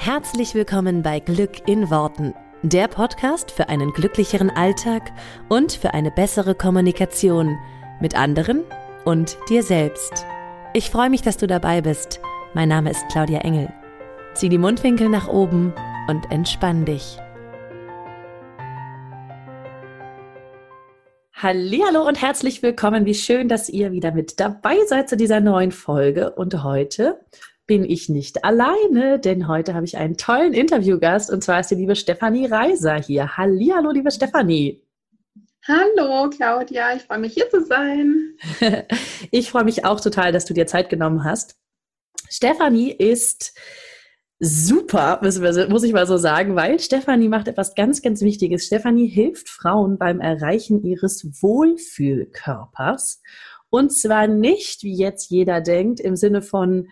Herzlich willkommen bei Glück in Worten, der Podcast für einen glücklicheren Alltag und für eine bessere Kommunikation mit anderen und dir selbst. Ich freue mich, dass du dabei bist. Mein Name ist Claudia Engel. Zieh die Mundwinkel nach oben und entspann dich. Hallo und herzlich willkommen. Wie schön, dass ihr wieder mit dabei seid zu dieser neuen Folge. Und heute bin ich nicht alleine, denn heute habe ich einen tollen Interviewgast und zwar ist die liebe Stefanie Reiser hier. Hallo, liebe Stefanie. Hallo Claudia, ich freue mich hier zu sein. ich freue mich auch total, dass du dir Zeit genommen hast. Stefanie ist super, muss ich mal so sagen, weil Stefanie macht etwas ganz, ganz Wichtiges. Stefanie hilft Frauen beim Erreichen ihres Wohlfühlkörpers. Und zwar nicht, wie jetzt jeder denkt, im Sinne von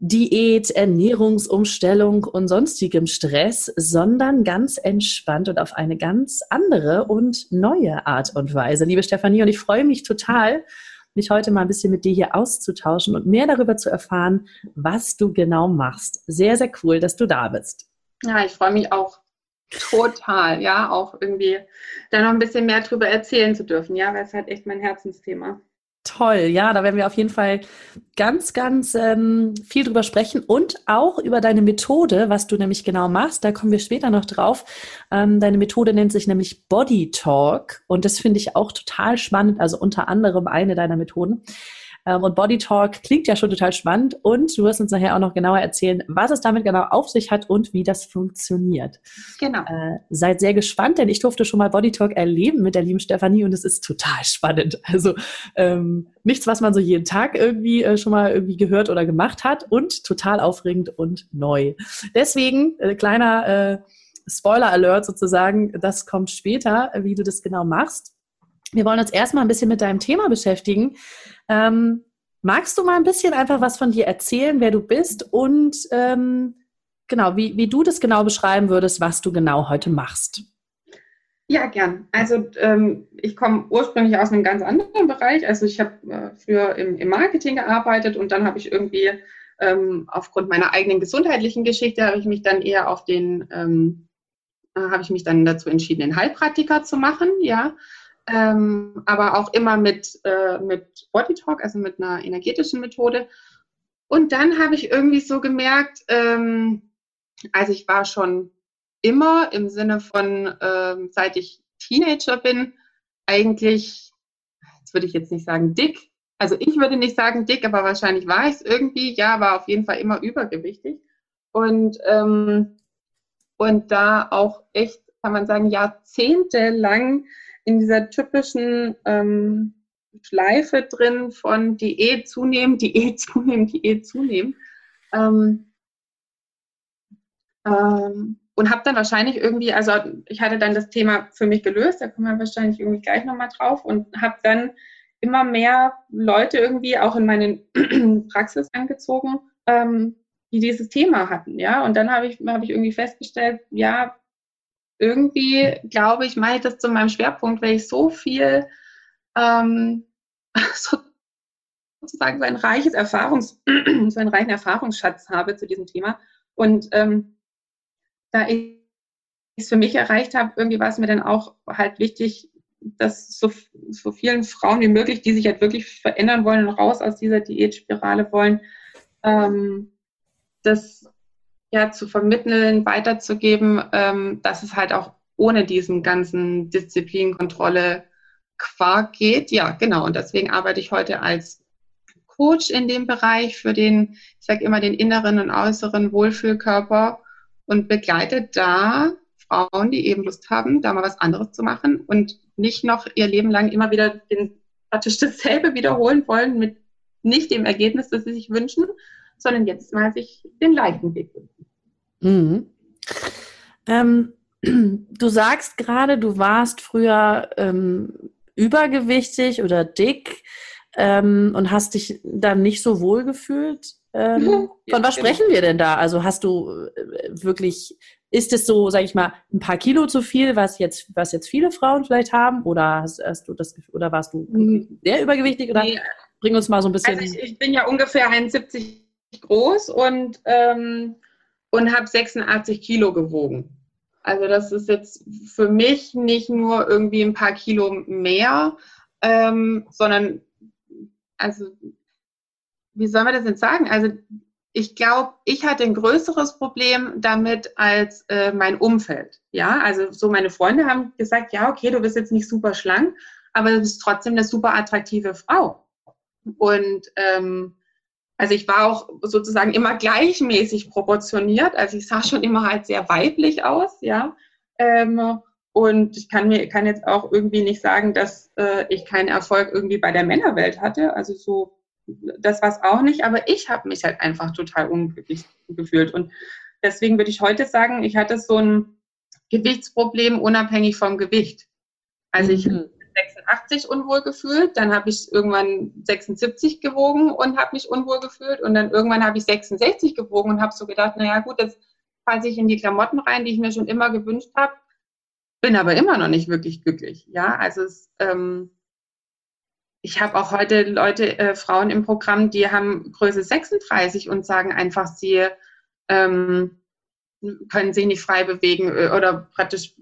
Diät, Ernährungsumstellung und sonstigem Stress, sondern ganz entspannt und auf eine ganz andere und neue Art und Weise. Liebe Stefanie, und ich freue mich total, mich heute mal ein bisschen mit dir hier auszutauschen und mehr darüber zu erfahren, was du genau machst. Sehr, sehr cool, dass du da bist. Ja, ich freue mich auch total, ja, auch irgendwie da noch ein bisschen mehr drüber erzählen zu dürfen, ja, weil es halt echt mein Herzensthema. Toll, ja, da werden wir auf jeden Fall ganz, ganz ähm, viel drüber sprechen und auch über deine Methode, was du nämlich genau machst. Da kommen wir später noch drauf. Ähm, deine Methode nennt sich nämlich Body Talk und das finde ich auch total spannend. Also unter anderem eine deiner Methoden. Ähm, und Body Talk klingt ja schon total spannend und du wirst uns nachher auch noch genauer erzählen, was es damit genau auf sich hat und wie das funktioniert. Genau. Äh, seid sehr gespannt, denn ich durfte schon mal Body Talk erleben mit der lieben Stefanie und es ist total spannend. Also ähm, nichts, was man so jeden Tag irgendwie äh, schon mal irgendwie gehört oder gemacht hat und total aufregend und neu. Deswegen äh, kleiner äh, Spoiler Alert sozusagen, das kommt später, wie du das genau machst. Wir wollen uns erstmal ein bisschen mit deinem Thema beschäftigen. Ähm, magst du mal ein bisschen einfach was von dir erzählen, wer du bist und ähm, genau, wie, wie du das genau beschreiben würdest, was du genau heute machst? Ja, gern. Also ähm, ich komme ursprünglich aus einem ganz anderen Bereich. Also ich habe äh, früher im, im, Marketing gearbeitet und dann habe ich irgendwie ähm, aufgrund meiner eigenen gesundheitlichen Geschichte habe ich mich dann eher auf den ähm, äh, habe ich mich dann dazu entschieden, den Heilpraktiker zu machen, ja ähm, aber auch immer mit, äh, mit Body Talk, also mit einer energetischen Methode. Und dann habe ich irgendwie so gemerkt, ähm, also ich war schon immer im Sinne von, ähm, seit ich Teenager bin, eigentlich, jetzt würde ich jetzt nicht sagen dick, also ich würde nicht sagen dick, aber wahrscheinlich war ich es irgendwie, ja, war auf jeden Fall immer übergewichtig. Und, ähm, und da auch echt, kann man sagen, jahrzehntelang in dieser typischen ähm, Schleife drin von Diät zunehmen, Diät zunehmen, Diät zunehmen. Ähm, ähm, und habe dann wahrscheinlich irgendwie, also ich hatte dann das Thema für mich gelöst, da kommen wir wahrscheinlich irgendwie gleich nochmal drauf und habe dann immer mehr Leute irgendwie auch in meine Praxis angezogen, ähm, die dieses Thema hatten, ja. Und dann habe ich, hab ich irgendwie festgestellt, ja, irgendwie, glaube ich, mache ich das zu meinem Schwerpunkt, weil ich so viel ähm, sozusagen so ein reiches Erfahrungs, so einen reichen Erfahrungsschatz habe zu diesem Thema. Und ähm, da ich es für mich erreicht habe, irgendwie war es mir dann auch halt wichtig, dass so, so vielen Frauen wie möglich, die sich halt wirklich verändern wollen und raus aus dieser Diätspirale wollen, ähm, das ja zu vermitteln, weiterzugeben, ähm, dass es halt auch ohne diesen ganzen Disziplin, Kontrolle, Quark geht. Ja, genau. Und deswegen arbeite ich heute als Coach in dem Bereich für den, ich sage immer, den inneren und äußeren Wohlfühlkörper und begleite da Frauen, die eben Lust haben, da mal was anderes zu machen und nicht noch ihr Leben lang immer wieder den, praktisch dasselbe wiederholen wollen mit nicht dem Ergebnis, das sie sich wünschen, sondern jetzt mal sich den leichten Weg wünschen. Mhm. Ähm, du sagst gerade, du warst früher ähm, übergewichtig oder dick ähm, und hast dich dann nicht so wohl gefühlt. Ähm, ja, von was genau. sprechen wir denn da? Also hast du äh, wirklich, ist es so, sag ich mal, ein paar Kilo zu viel, was jetzt, was jetzt viele Frauen vielleicht haben? Oder hast, hast du das oder warst du mhm. sehr übergewichtig? Oder nee. bring uns mal so ein bisschen. Also ich, ich bin ja ungefähr 71 groß und ähm, und habe 86 Kilo gewogen. Also das ist jetzt für mich nicht nur irgendwie ein paar Kilo mehr, ähm, sondern also wie soll man das jetzt sagen? Also ich glaube, ich hatte ein größeres Problem damit als äh, mein Umfeld. Ja, also so meine Freunde haben gesagt, ja, okay, du bist jetzt nicht super schlank, aber du bist trotzdem eine super attraktive Frau. Und ähm, also ich war auch sozusagen immer gleichmäßig proportioniert. Also ich sah schon immer halt sehr weiblich aus, ja. Ähm, und ich kann mir kann jetzt auch irgendwie nicht sagen, dass äh, ich keinen Erfolg irgendwie bei der Männerwelt hatte. Also so das war es auch nicht, aber ich habe mich halt einfach total unglücklich gefühlt. Und deswegen würde ich heute sagen, ich hatte so ein Gewichtsproblem unabhängig vom Gewicht. Also ich mhm. 86 unwohl gefühlt, dann habe ich irgendwann 76 gewogen und habe mich unwohl gefühlt und dann irgendwann habe ich 66 gewogen und habe so gedacht, naja gut, jetzt fasse ich in die Klamotten rein, die ich mir schon immer gewünscht habe, bin aber immer noch nicht wirklich glücklich. Ja, also es, ähm, ich habe auch heute Leute, äh, Frauen im Programm, die haben Größe 36 und sagen einfach, sie ähm, können sich nicht frei bewegen äh, oder praktisch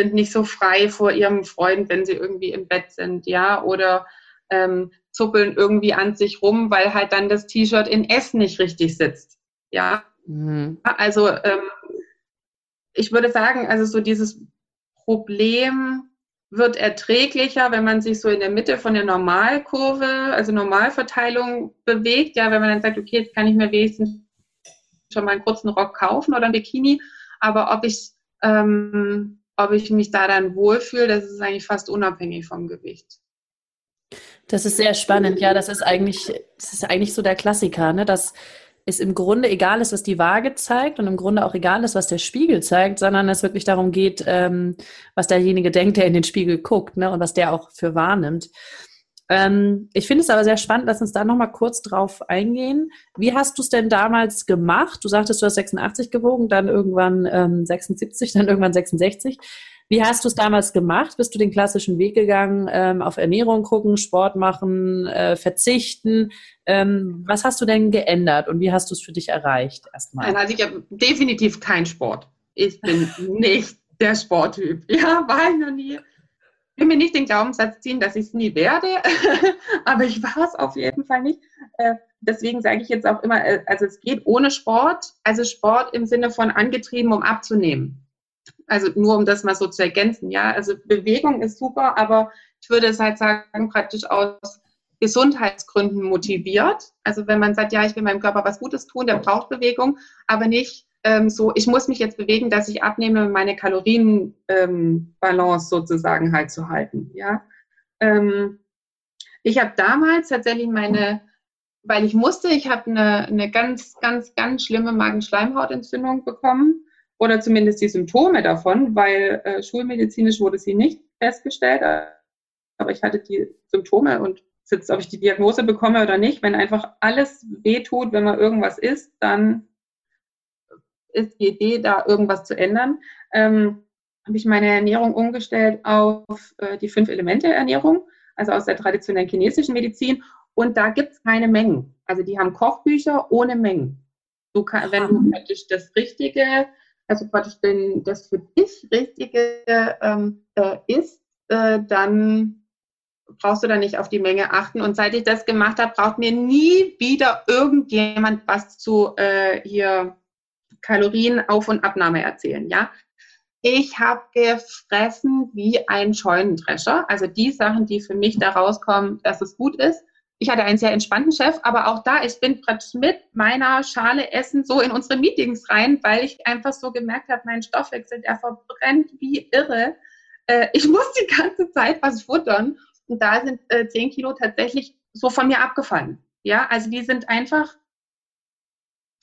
sind nicht so frei vor ihrem Freund, wenn sie irgendwie im Bett sind, ja, oder ähm, zuppeln irgendwie an sich rum, weil halt dann das T-Shirt in S nicht richtig sitzt, ja. Mhm. Also ähm, ich würde sagen, also so dieses Problem wird erträglicher, wenn man sich so in der Mitte von der Normalkurve, also Normalverteilung bewegt. Ja, wenn man dann sagt, okay, jetzt kann ich mir wenigstens schon mal einen kurzen Rock kaufen oder ein Bikini. Aber ob ich, ähm, ob ich mich da dann wohlfühle, das ist eigentlich fast unabhängig vom Gewicht. Das ist sehr spannend. Ja, das ist eigentlich, das ist eigentlich so der Klassiker, ne? dass es im Grunde egal ist, was die Waage zeigt und im Grunde auch egal ist, was der Spiegel zeigt, sondern es wirklich darum geht, ähm, was derjenige denkt, der in den Spiegel guckt ne? und was der auch für wahrnimmt. Ähm, ich finde es aber sehr spannend, lass uns da nochmal kurz drauf eingehen. Wie hast du es denn damals gemacht? Du sagtest, du hast 86 gewogen, dann irgendwann ähm, 76, dann irgendwann 66. Wie hast du es damals gemacht? Bist du den klassischen Weg gegangen, ähm, auf Ernährung gucken, Sport machen, äh, verzichten? Ähm, was hast du denn geändert und wie hast du es für dich erreicht erstmal? Also ich habe definitiv keinen Sport. Ich bin nicht der Sporttyp. Ja, war ich noch nie. Will mir nicht den Glaubenssatz ziehen, dass ich es nie werde, aber ich war es auf jeden Fall nicht. Äh, deswegen sage ich jetzt auch immer, äh, also es geht ohne Sport, also Sport im Sinne von angetrieben, um abzunehmen. Also nur um das mal so zu ergänzen, ja. Also Bewegung ist super, aber ich würde es halt sagen, praktisch aus Gesundheitsgründen motiviert. Also wenn man sagt, ja, ich will meinem Körper was Gutes tun, der braucht Bewegung, aber nicht ähm, so, ich muss mich jetzt bewegen, dass ich abnehme, meine Kalorienbalance ähm, sozusagen halt zu halten, ja. Ähm, ich habe damals tatsächlich meine, weil ich musste, ich habe eine, eine ganz, ganz, ganz schlimme Magenschleimhautentzündung bekommen oder zumindest die Symptome davon, weil äh, schulmedizinisch wurde sie nicht festgestellt, aber ich hatte die Symptome und jetzt, ob ich die Diagnose bekomme oder nicht, wenn einfach alles wehtut, wenn man irgendwas isst, dann ist die Idee, da irgendwas zu ändern. Ähm, habe ich meine Ernährung umgestellt auf äh, die Fünf-Elemente-Ernährung, also aus der traditionellen chinesischen Medizin. Und da gibt es keine Mengen. Also die haben Kochbücher ohne Mengen. Du kann, wenn du praktisch das Richtige also praktisch den, das für dich Richtige ähm, äh, ist, äh, dann brauchst du da nicht auf die Menge achten. Und seit ich das gemacht habe, braucht mir nie wieder irgendjemand was zu äh, hier Kalorienauf- und Abnahme erzählen. Ja, ich habe gefressen wie ein Scheunendrescher. Also die Sachen, die für mich da rauskommen, dass es gut ist, ich hatte einen sehr entspannten Chef, aber auch da, ich bin mit meiner Schale Essen so in unsere Meetings rein, weil ich einfach so gemerkt habe, mein Stoffwechsel, der verbrennt wie irre. Äh, ich muss die ganze Zeit was futtern und da sind äh, 10 Kilo tatsächlich so von mir abgefallen. Ja, also die sind einfach,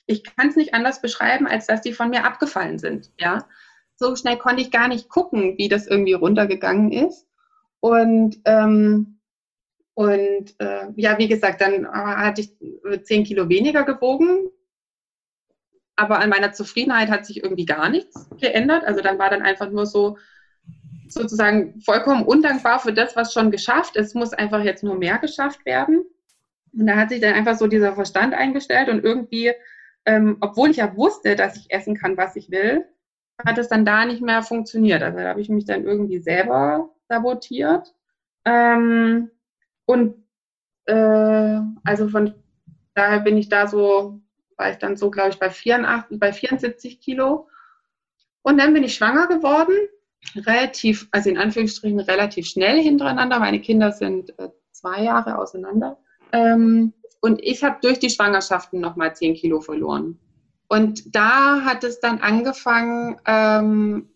ich kann es nicht anders beschreiben, als dass die von mir abgefallen sind. Ja, so schnell konnte ich gar nicht gucken, wie das irgendwie runtergegangen ist. Und ähm, und äh, ja, wie gesagt, dann äh, hatte ich äh, zehn Kilo weniger gewogen. Aber an meiner Zufriedenheit hat sich irgendwie gar nichts geändert. Also dann war dann einfach nur so sozusagen vollkommen undankbar für das, was schon geschafft. Es muss einfach jetzt nur mehr geschafft werden. Und da hat sich dann einfach so dieser Verstand eingestellt und irgendwie ähm, obwohl ich ja wusste, dass ich essen kann, was ich will, hat es dann da nicht mehr funktioniert. Also da habe ich mich dann irgendwie selber sabotiert. Ähm, und äh, also von daher bin ich da so, war ich dann so, glaube ich, bei 84, bei 74 Kilo. Und dann bin ich schwanger geworden, relativ, also in Anführungsstrichen relativ schnell hintereinander. Meine Kinder sind äh, zwei Jahre auseinander. Ähm, und ich habe durch die Schwangerschaften nochmal 10 Kilo verloren. Und da hat es dann angefangen, ähm,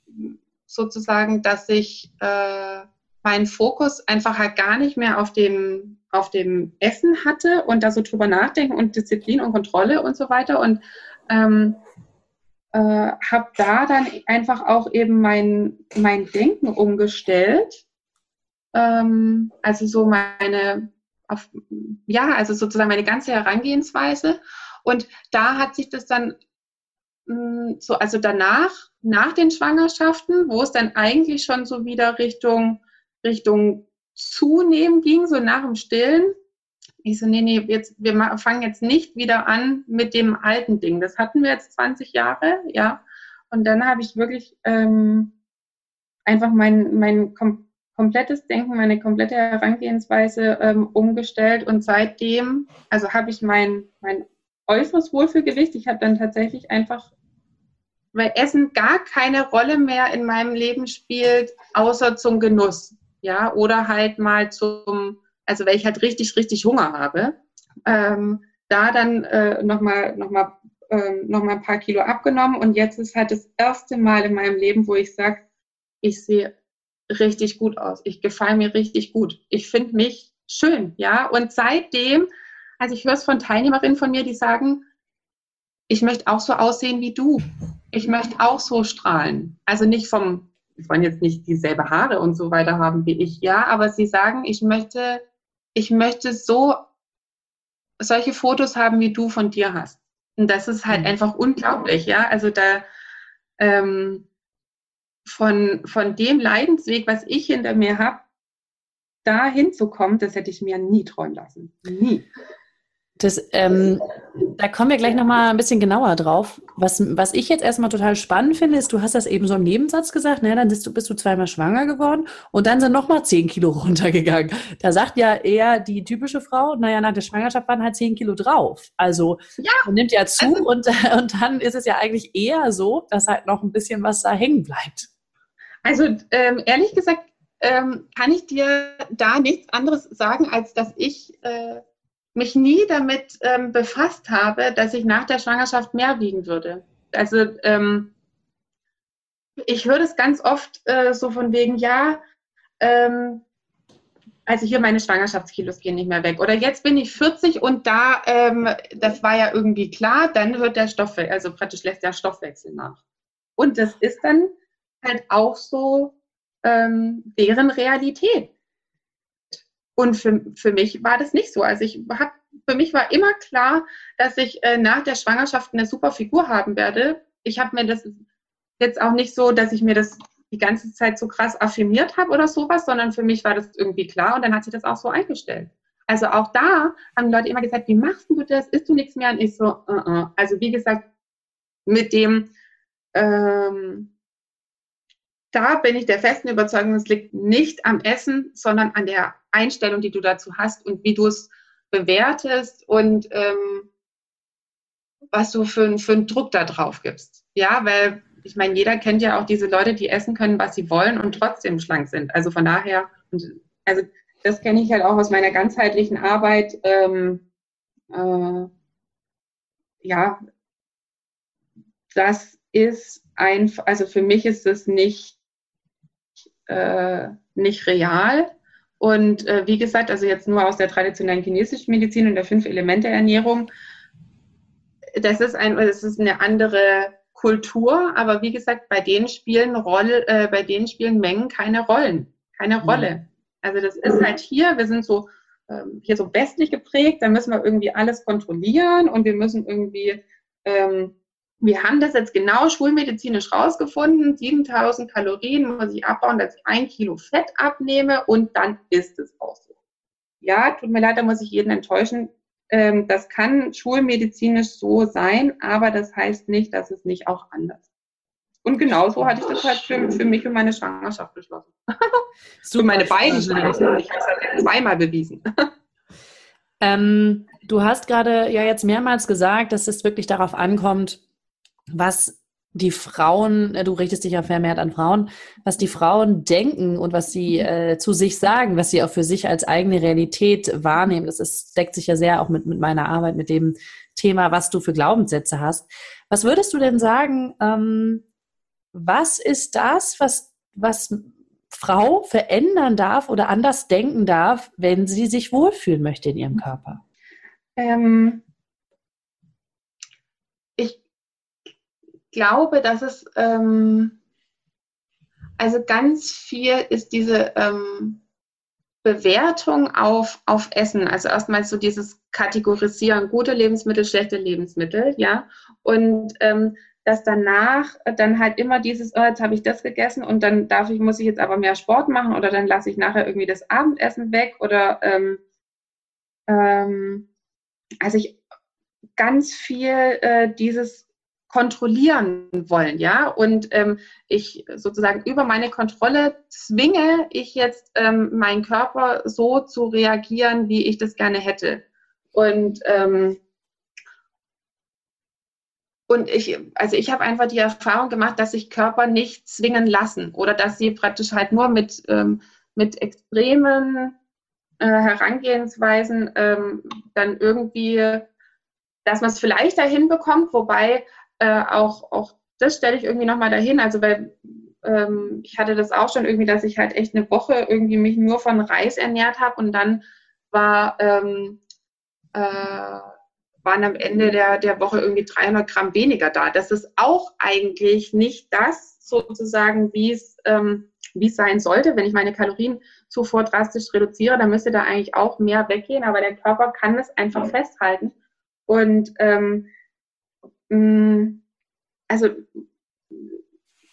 sozusagen, dass ich äh, meinen Fokus einfach halt gar nicht mehr auf dem, auf dem Essen hatte und da so drüber nachdenken und Disziplin und Kontrolle und so weiter. Und ähm, äh, habe da dann einfach auch eben mein, mein Denken umgestellt. Ähm, also so meine, auf, ja, also sozusagen meine ganze Herangehensweise. Und da hat sich das dann mh, hm, so, also danach, nach den Schwangerschaften, wo es dann eigentlich schon so wieder Richtung, Richtung Zunehmen ging, so nach dem Stillen. Ich so, nee, nee, jetzt, wir fangen jetzt nicht wieder an mit dem alten Ding. Das hatten wir jetzt 20 Jahre, ja. Und dann habe ich wirklich ähm, einfach mein, mein komplettes Denken, meine komplette Herangehensweise ähm, umgestellt. Und seitdem, also habe ich mein, mein äußeres Wohlfühlgewicht. Ich habe dann tatsächlich einfach, weil Essen gar keine Rolle mehr in meinem Leben spielt, außer zum Genuss. Ja, oder halt mal zum, also weil ich halt richtig, richtig Hunger habe, ähm, da dann äh, nochmal noch mal, ähm, noch ein paar Kilo abgenommen und jetzt ist halt das erste Mal in meinem Leben, wo ich sage, ich sehe richtig gut aus. Ich gefalle mir richtig gut. Ich finde mich schön, ja. Und seitdem also ich höre es von Teilnehmerinnen von mir, die sagen, ich möchte auch so aussehen wie du. Ich möchte auch so strahlen. Also nicht vom, sie wollen jetzt nicht dieselbe Haare und so weiter haben wie ich, ja, aber sie sagen, ich möchte, ich möchte so solche Fotos haben, wie du von dir hast. Und das ist halt mhm. einfach unglaublich, ja. Also da ähm, von, von dem Leidensweg, was ich hinter mir habe, da hinzukommen, das hätte ich mir nie träumen lassen. Nie. Das, ähm, da kommen wir gleich nochmal ein bisschen genauer drauf. Was, was ich jetzt erstmal total spannend finde, ist, du hast das eben so im Nebensatz gesagt, ne, dann bist du, bist du zweimal schwanger geworden und dann sind nochmal zehn Kilo runtergegangen. Da sagt ja eher die typische Frau, naja, nach der Schwangerschaft waren halt zehn Kilo drauf. Also ja, man nimmt ja zu also, und, und dann ist es ja eigentlich eher so, dass halt noch ein bisschen was da hängen bleibt. Also ähm, ehrlich gesagt ähm, kann ich dir da nichts anderes sagen, als dass ich äh, mich nie damit ähm, befasst habe, dass ich nach der Schwangerschaft mehr wiegen würde. Also ähm, ich höre das ganz oft äh, so von wegen, ja, ähm, also hier meine Schwangerschaftskilos gehen nicht mehr weg. Oder jetzt bin ich 40 und da, ähm, das war ja irgendwie klar, dann hört der Stoffwechsel, also praktisch lässt der Stoffwechsel nach. Und das ist dann halt auch so ähm, deren Realität. Und für, für mich war das nicht so. Also ich habe, für mich war immer klar, dass ich äh, nach der Schwangerschaft eine super Figur haben werde. Ich habe mir das jetzt auch nicht so, dass ich mir das die ganze Zeit so krass affirmiert habe oder sowas, sondern für mich war das irgendwie klar und dann hat sich das auch so eingestellt. Also auch da haben Leute immer gesagt, wie machst du das? Isst du nichts mehr? Und ich so, uh -uh. also wie gesagt, mit dem, ähm, da bin ich der festen Überzeugung, es liegt nicht am Essen, sondern an der Einstellung, die du dazu hast und wie du es bewertest und ähm, was du für, für einen Druck da drauf gibst. Ja, weil ich meine, jeder kennt ja auch diese Leute, die essen können, was sie wollen und trotzdem schlank sind. Also von daher, also das kenne ich halt auch aus meiner ganzheitlichen Arbeit. Ähm, äh, ja, das ist einfach, also für mich ist es nicht, äh, nicht real. Und äh, wie gesagt, also jetzt nur aus der traditionellen chinesischen Medizin und der fünf Elemente Ernährung, das ist ein, das ist eine andere Kultur, aber wie gesagt, bei denen spielen Rolle, äh, bei denen spielen Mengen keine Rollen, keine mhm. Rolle. Also das ist halt hier, wir sind so ähm, hier so westlich geprägt, da müssen wir irgendwie alles kontrollieren und wir müssen irgendwie ähm, wir haben das jetzt genau schulmedizinisch rausgefunden. 7000 Kalorien muss ich abbauen, dass ich ein Kilo Fett abnehme und dann ist es auch so. Ja, tut mir leid, da muss ich jeden enttäuschen. Ähm, das kann schulmedizinisch so sein, aber das heißt nicht, dass es nicht auch anders ist. Und genauso hatte ich das halt für, für mich und meine Schwangerschaft beschlossen. für meine beiden Schwangerschaften. Ich habe es halt zweimal bewiesen. Ähm, du hast gerade ja jetzt mehrmals gesagt, dass es wirklich darauf ankommt, was die Frauen, äh, du richtest dich ja vermehrt an Frauen, was die Frauen denken und was sie äh, zu sich sagen, was sie auch für sich als eigene Realität wahrnehmen. Das ist, deckt sich ja sehr auch mit, mit meiner Arbeit, mit dem Thema, was du für Glaubenssätze hast. Was würdest du denn sagen, ähm, was ist das, was, was Frau verändern darf oder anders denken darf, wenn sie sich wohlfühlen möchte in ihrem Körper? Ähm, glaube, dass es ähm, also ganz viel ist diese ähm, Bewertung auf, auf Essen. Also erstmal so dieses Kategorisieren, gute Lebensmittel, schlechte Lebensmittel, ja. Und ähm, dass danach dann halt immer dieses, oh, jetzt habe ich das gegessen und dann darf ich, muss ich jetzt aber mehr Sport machen oder dann lasse ich nachher irgendwie das Abendessen weg oder ähm, ähm, also ich ganz viel äh, dieses kontrollieren wollen, ja. Und ähm, ich sozusagen über meine Kontrolle zwinge ich jetzt ähm, meinen Körper so zu reagieren, wie ich das gerne hätte. Und ähm, und ich, also ich habe einfach die Erfahrung gemacht, dass sich Körper nicht zwingen lassen oder dass sie praktisch halt nur mit, ähm, mit extremen äh, Herangehensweisen ähm, dann irgendwie, dass man es vielleicht dahin bekommt, wobei äh, auch, auch das stelle ich irgendwie nochmal dahin. Also weil ähm, ich hatte das auch schon irgendwie, dass ich halt echt eine Woche irgendwie mich nur von Reis ernährt habe und dann war ähm, äh, waren am Ende der, der Woche irgendwie 300 Gramm weniger da. Das ist auch eigentlich nicht das sozusagen, wie es ähm, sein sollte. Wenn ich meine Kalorienzufuhr drastisch reduziere, dann müsste da eigentlich auch mehr weggehen, aber der Körper kann es einfach festhalten. Und ähm, also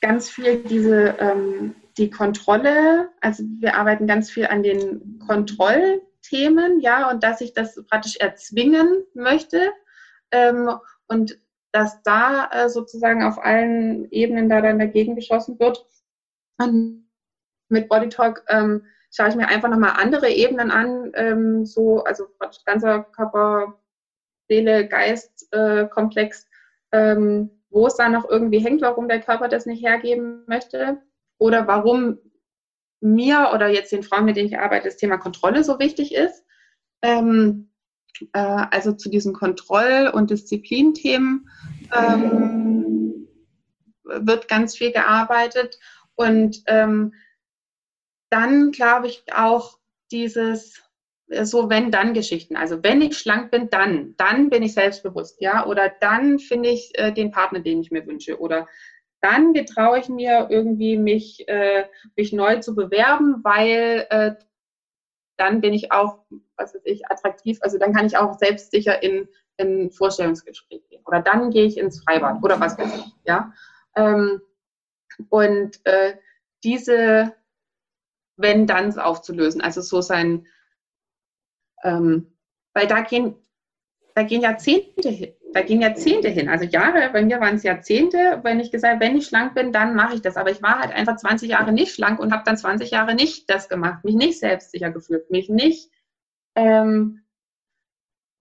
ganz viel diese ähm, die Kontrolle, also wir arbeiten ganz viel an den Kontrollthemen, ja, und dass ich das praktisch erzwingen möchte ähm, und dass da äh, sozusagen auf allen Ebenen da dann dagegen geschossen wird. Und mit Body Talk ähm, schaue ich mir einfach nochmal andere Ebenen an, ähm, so, also ganzer Körper, Seele, Geist, äh, Komplex, ähm, wo es da noch irgendwie hängt, warum der Körper das nicht hergeben möchte oder warum mir oder jetzt den Frauen, mit denen ich arbeite, das Thema Kontrolle so wichtig ist. Ähm, äh, also zu diesen Kontroll- und Disziplinthemen ähm, wird ganz viel gearbeitet. Und ähm, dann glaube ich auch dieses so wenn-dann-Geschichten. Also wenn ich schlank bin, dann, dann bin ich selbstbewusst, ja, oder dann finde ich äh, den Partner, den ich mir wünsche, oder dann getraue ich mir irgendwie mich, äh, mich neu zu bewerben, weil äh, dann bin ich auch, was weiß ich, attraktiv, also dann kann ich auch selbstsicher in, in Vorstellungsgespräch gehen. Oder dann gehe ich ins Freibad oder was weiß ich, ja. Ähm, und äh, diese wenn-dann aufzulösen, also so sein, ähm, weil da gehen, da gehen Jahrzehnte hin. Da gehen Jahrzehnte hin. Also Jahre, bei mir waren es Jahrzehnte, wenn ich gesagt wenn ich schlank bin, dann mache ich das. Aber ich war halt einfach 20 Jahre nicht schlank und habe dann 20 Jahre nicht das gemacht, mich nicht selbstsicher gefühlt, mich nicht ähm,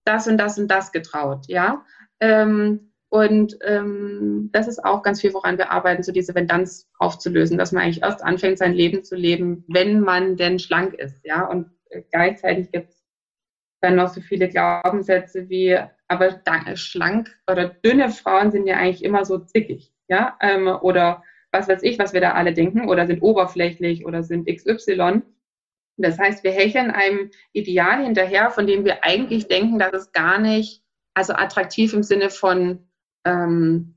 das und das und das getraut, ja. Ähm, und ähm, das ist auch ganz viel, woran wir arbeiten, so diese Vendanz aufzulösen, dass man eigentlich erst anfängt, sein Leben zu leben, wenn man denn schlank ist, ja. Und gleichzeitig gibt es dann noch so viele Glaubenssätze wie, aber schlank oder dünne Frauen sind ja eigentlich immer so zickig, ja, ähm, oder was weiß ich, was wir da alle denken, oder sind oberflächlich oder sind XY. Das heißt, wir hecheln einem Ideal hinterher, von dem wir eigentlich denken, dass es gar nicht, also attraktiv im Sinne von, ähm,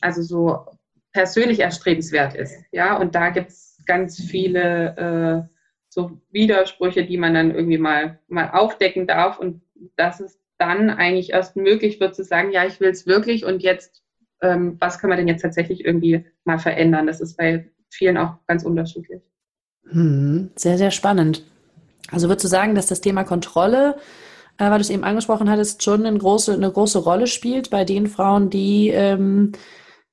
also so persönlich erstrebenswert ist, ja, und da gibt es ganz viele äh, so Widersprüche, die man dann irgendwie mal, mal aufdecken darf und dass es dann eigentlich erst möglich wird zu sagen, ja, ich will es wirklich und jetzt, ähm, was können wir denn jetzt tatsächlich irgendwie mal verändern? Das ist bei vielen auch ganz unterschiedlich. Hm, sehr, sehr spannend. Also würdest du sagen, dass das Thema Kontrolle äh, weil du es eben angesprochen hattest, schon eine große, eine große Rolle spielt bei den Frauen, die ähm,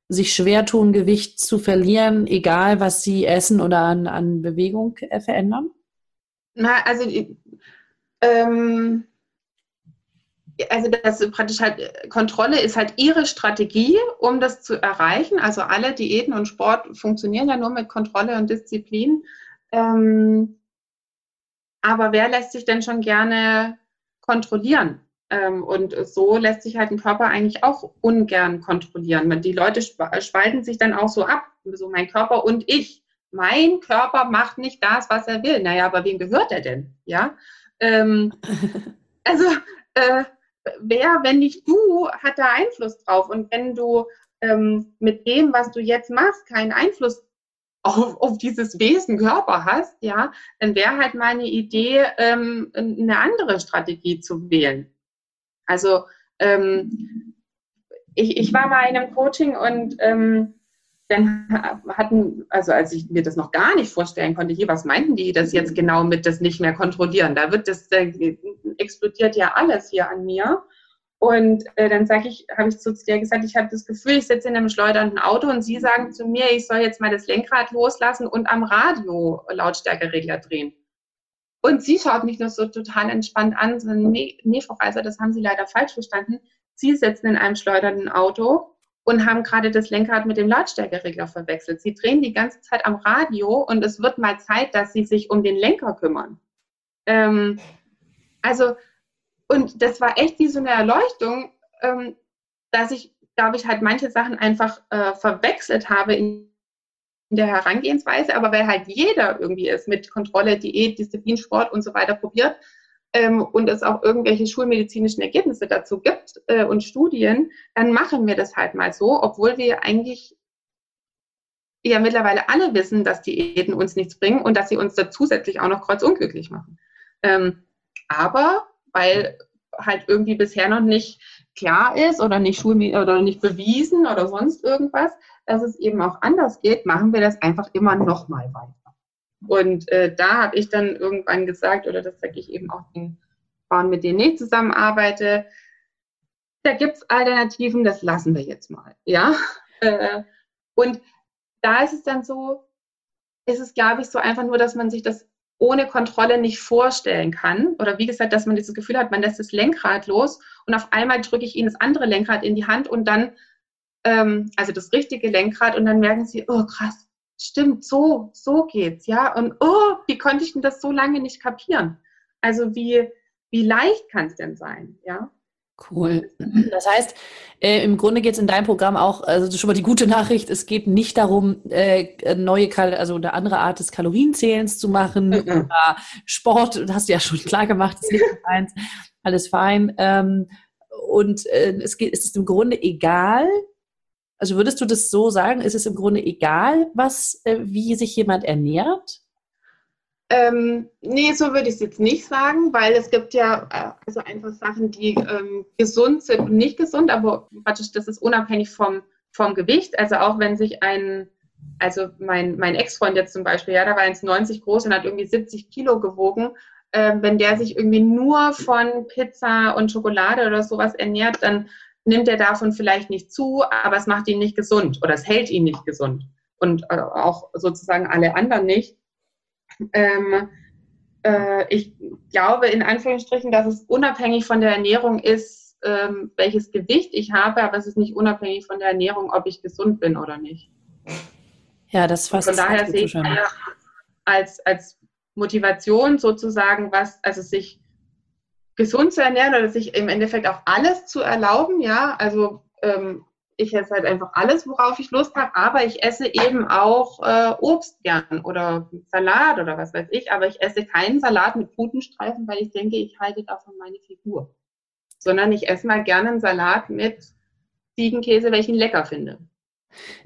sich schwer tun, Gewicht zu verlieren, egal was sie essen oder an, an Bewegung äh, verändern? Na, also ähm, also das praktisch halt Kontrolle ist halt ihre Strategie, um das zu erreichen. Also alle Diäten und Sport funktionieren ja nur mit Kontrolle und Disziplin. Ähm, aber wer lässt sich denn schon gerne kontrollieren? Ähm, und so lässt sich halt ein Körper eigentlich auch ungern kontrollieren. Die Leute spalten sich dann auch so ab, so mein Körper und ich. Mein Körper macht nicht das, was er will. Naja, aber wem gehört er denn? Ja. Ähm, also äh, wer, wenn nicht du, hat da Einfluss drauf. Und wenn du ähm, mit dem, was du jetzt machst, keinen Einfluss auf, auf dieses Wesen Körper hast, ja, dann wäre halt meine Idee, ähm, eine andere Strategie zu wählen. Also ähm, ich, ich war mal in einem Coaching und ähm, dann hatten, also als ich mir das noch gar nicht vorstellen konnte, hier, was meinten die das jetzt genau mit das nicht mehr kontrollieren? Da wird das, da explodiert ja alles hier an mir. Und äh, dann sage ich, habe ich zu dir gesagt, ich habe das Gefühl, ich sitze in einem schleudernden Auto und sie sagen zu mir, ich soll jetzt mal das Lenkrad loslassen und am Radio Lautstärkeregler drehen. Und sie schaut mich nur so total entspannt an, so, nee, nee, Frau Reiser, das haben Sie leider falsch verstanden. Sie sitzen in einem schleudernden Auto und haben gerade das Lenkrad mit dem Lautstärkeregler verwechselt. Sie drehen die ganze Zeit am Radio und es wird mal Zeit, dass sie sich um den Lenker kümmern. Ähm, also, und das war echt wie so eine Erleuchtung, ähm, dass ich, glaube ich, halt manche Sachen einfach äh, verwechselt habe in, in der Herangehensweise, aber weil halt jeder irgendwie es mit Kontrolle, Diät, Disziplin, Sport und so weiter probiert, ähm, und es auch irgendwelche schulmedizinischen Ergebnisse dazu gibt äh, und Studien, dann machen wir das halt mal so, obwohl wir eigentlich ja mittlerweile alle wissen, dass Diäten uns nichts bringen und dass sie uns da zusätzlich auch noch kreuzunglücklich machen. Ähm, aber weil halt irgendwie bisher noch nicht klar ist oder nicht oder nicht bewiesen oder sonst irgendwas, dass es eben auch anders geht, machen wir das einfach immer noch mal weiter. Und äh, da habe ich dann irgendwann gesagt, oder das sage ich eben auch den Frauen, mit denen ich zusammenarbeite, da gibt es Alternativen, das lassen wir jetzt mal. Ja? Äh, und da ist es dann so, ist es, glaube ich, so einfach nur, dass man sich das ohne Kontrolle nicht vorstellen kann. Oder wie gesagt, dass man dieses Gefühl hat, man lässt das Lenkrad los und auf einmal drücke ich ihnen das andere Lenkrad in die Hand und dann, ähm, also das richtige Lenkrad, und dann merken sie, oh krass, stimmt, so, so geht's, ja. Und oh, wie konnte ich denn das so lange nicht kapieren? Also wie, wie leicht kann es denn sein, ja? Cool. Das heißt, äh, im Grunde geht es in deinem Programm auch, also schon mal die gute Nachricht, es geht nicht darum, äh, neue, Kal also eine andere Art des Kalorienzählens zu machen mhm. oder Sport, das hast du ja schon klar gemacht, ist nicht eins, alles fein. Ähm, und äh, es, geht, es ist im Grunde egal, also würdest du das so sagen? Ist es im Grunde egal, was, äh, wie sich jemand ernährt? Ähm, nee, so würde ich es jetzt nicht sagen, weil es gibt ja äh, also einfach Sachen, die ähm, gesund sind und nicht gesund, aber praktisch das ist unabhängig vom, vom Gewicht. Also auch wenn sich ein, also mein, mein Ex-Freund jetzt zum Beispiel, ja, da war 1,90 groß und hat irgendwie 70 Kilo gewogen. Äh, wenn der sich irgendwie nur von Pizza und Schokolade oder sowas ernährt, dann nimmt er davon vielleicht nicht zu, aber es macht ihn nicht gesund oder es hält ihn nicht gesund und äh, auch sozusagen alle anderen nicht. Ähm, äh, ich glaube in Anführungsstrichen, dass es unabhängig von der Ernährung ist, ähm, welches Gewicht ich habe, aber es ist nicht unabhängig von der Ernährung, ob ich gesund bin oder nicht. Ja, das fasst Von daher sehe ich als, als Motivation sozusagen, was, also sich gesund zu ernähren oder sich im Endeffekt auch alles zu erlauben, ja, also ähm, ich esse halt einfach alles, worauf ich Lust habe, aber ich esse eben auch äh, Obst gern oder Salat oder was weiß ich, aber ich esse keinen Salat mit Putenstreifen, weil ich denke, ich halte davon meine Figur, sondern ich esse mal gerne einen Salat mit Ziegenkäse, welchen lecker finde.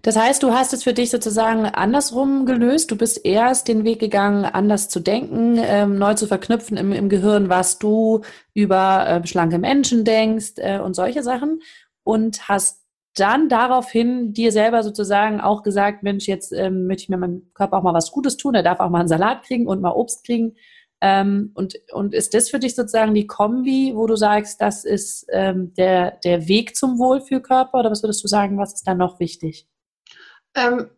Das heißt, du hast es für dich sozusagen andersrum gelöst. Du bist erst den Weg gegangen, anders zu denken, ähm, neu zu verknüpfen im, im, Gehirn, was du über äh, schlanke Menschen denkst äh, und solche Sachen. Und hast dann daraufhin dir selber sozusagen auch gesagt, Mensch, jetzt ähm, möchte ich mir meinem Körper auch mal was Gutes tun. Er darf auch mal einen Salat kriegen und mal Obst kriegen. Ähm, und, und ist das für dich sozusagen die Kombi, wo du sagst, das ist ähm, der, der Weg zum Wohlfühlkörper oder was würdest du sagen, was ist da noch wichtig? Ähm,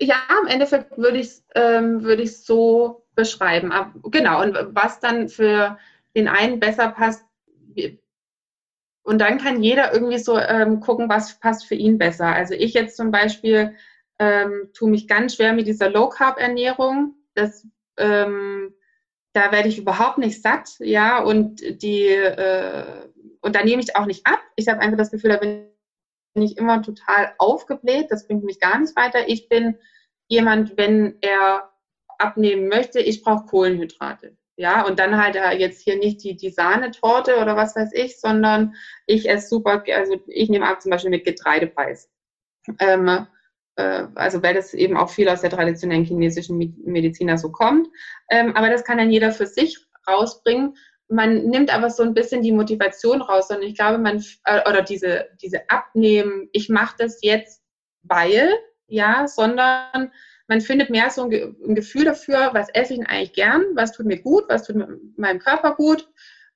ja, im Endeffekt würde ich es ähm, würd so beschreiben. Aber, genau, und was dann für den einen besser passt, und dann kann jeder irgendwie so ähm, gucken, was passt für ihn besser. Also ich jetzt zum Beispiel ähm, tue mich ganz schwer mit dieser Low Carb Ernährung. Das ähm, da werde ich überhaupt nicht satt, ja, und die äh, und da nehme ich auch nicht ab. Ich habe einfach das Gefühl, da bin ich immer total aufgebläht. Das bringt mich gar nicht weiter. Ich bin jemand, wenn er abnehmen möchte, ich brauche Kohlenhydrate. Ja, und dann halt äh, jetzt hier nicht die, die Sahnetorte oder was weiß ich, sondern ich esse super, also ich nehme ab zum Beispiel mit Getreidepreis. Ähm, äh, also weil das eben auch viel aus der traditionellen chinesischen Medizin so kommt. Ähm, aber das kann dann jeder für sich rausbringen. Man nimmt aber so ein bisschen die Motivation raus und ich glaube, man, äh, oder diese, diese Abnehmen, ich mache das jetzt, weil, ja, sondern man findet mehr so ein, ein, Gefühl dafür, was esse ich denn eigentlich gern, was tut mir gut, was tut meinem Körper gut.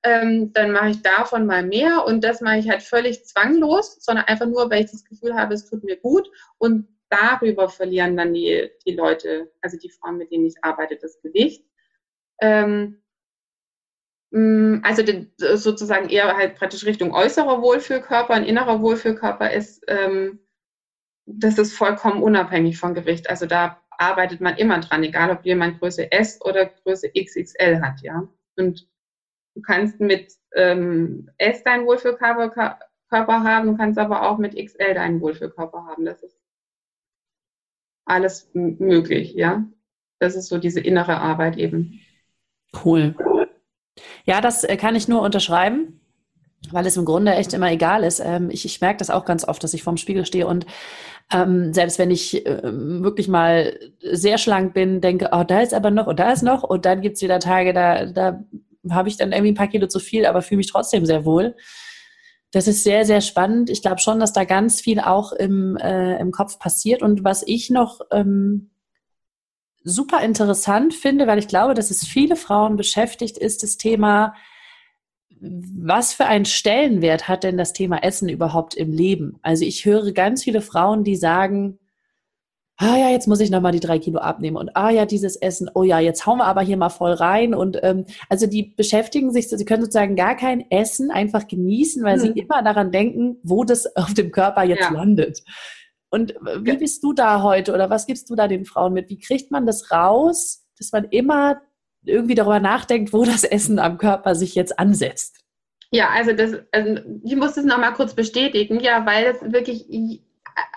Ähm, dann mache ich davon mal mehr und das mache ich halt völlig zwanglos, sondern einfach nur, weil ich das Gefühl habe, es tut mir gut und darüber verlieren dann die, die Leute, also die Frauen, mit denen ich arbeite, das Gewicht. Ähm, mm, also den, sozusagen eher halt praktisch Richtung äußerer Wohlfühlkörper, ein innerer Wohlfühlkörper ist, ähm, das ist vollkommen unabhängig vom Gewicht. Also da arbeitet man immer dran, egal ob jemand Größe S oder Größe XXL hat, ja. Und du kannst mit ähm, S deinen Wohlfühlkörper haben, du kannst aber auch mit XL deinen Wohlfühlkörper haben. Das ist alles möglich, ja. Das ist so diese innere Arbeit eben. Cool. Ja, das äh, kann ich nur unterschreiben, weil es im Grunde echt immer egal ist. Ähm, ich, ich merke das auch ganz oft, dass ich vorm Spiegel stehe und ähm, selbst wenn ich äh, wirklich mal sehr schlank bin, denke, oh, da ist aber noch und da ist noch und dann gibt es wieder Tage, da, da habe ich dann irgendwie ein paar Kilo zu viel, aber fühle mich trotzdem sehr wohl. Das ist sehr, sehr spannend. Ich glaube schon, dass da ganz viel auch im, äh, im Kopf passiert. Und was ich noch ähm, super interessant finde, weil ich glaube, dass es viele Frauen beschäftigt, ist das Thema, was für einen Stellenwert hat denn das Thema Essen überhaupt im Leben? Also ich höre ganz viele Frauen, die sagen, ah ja, jetzt muss ich nochmal die drei Kilo abnehmen und ah ja, dieses Essen, oh ja, jetzt hauen wir aber hier mal voll rein und ähm, also die beschäftigen sich, sie können sozusagen gar kein Essen einfach genießen, weil mhm. sie immer daran denken, wo das auf dem Körper jetzt ja. landet. Und wie bist du da heute oder was gibst du da den Frauen mit? Wie kriegt man das raus, dass man immer irgendwie darüber nachdenkt, wo das Essen am Körper sich jetzt ansetzt? Ja, also das, also ich muss das nochmal kurz bestätigen, ja, weil es wirklich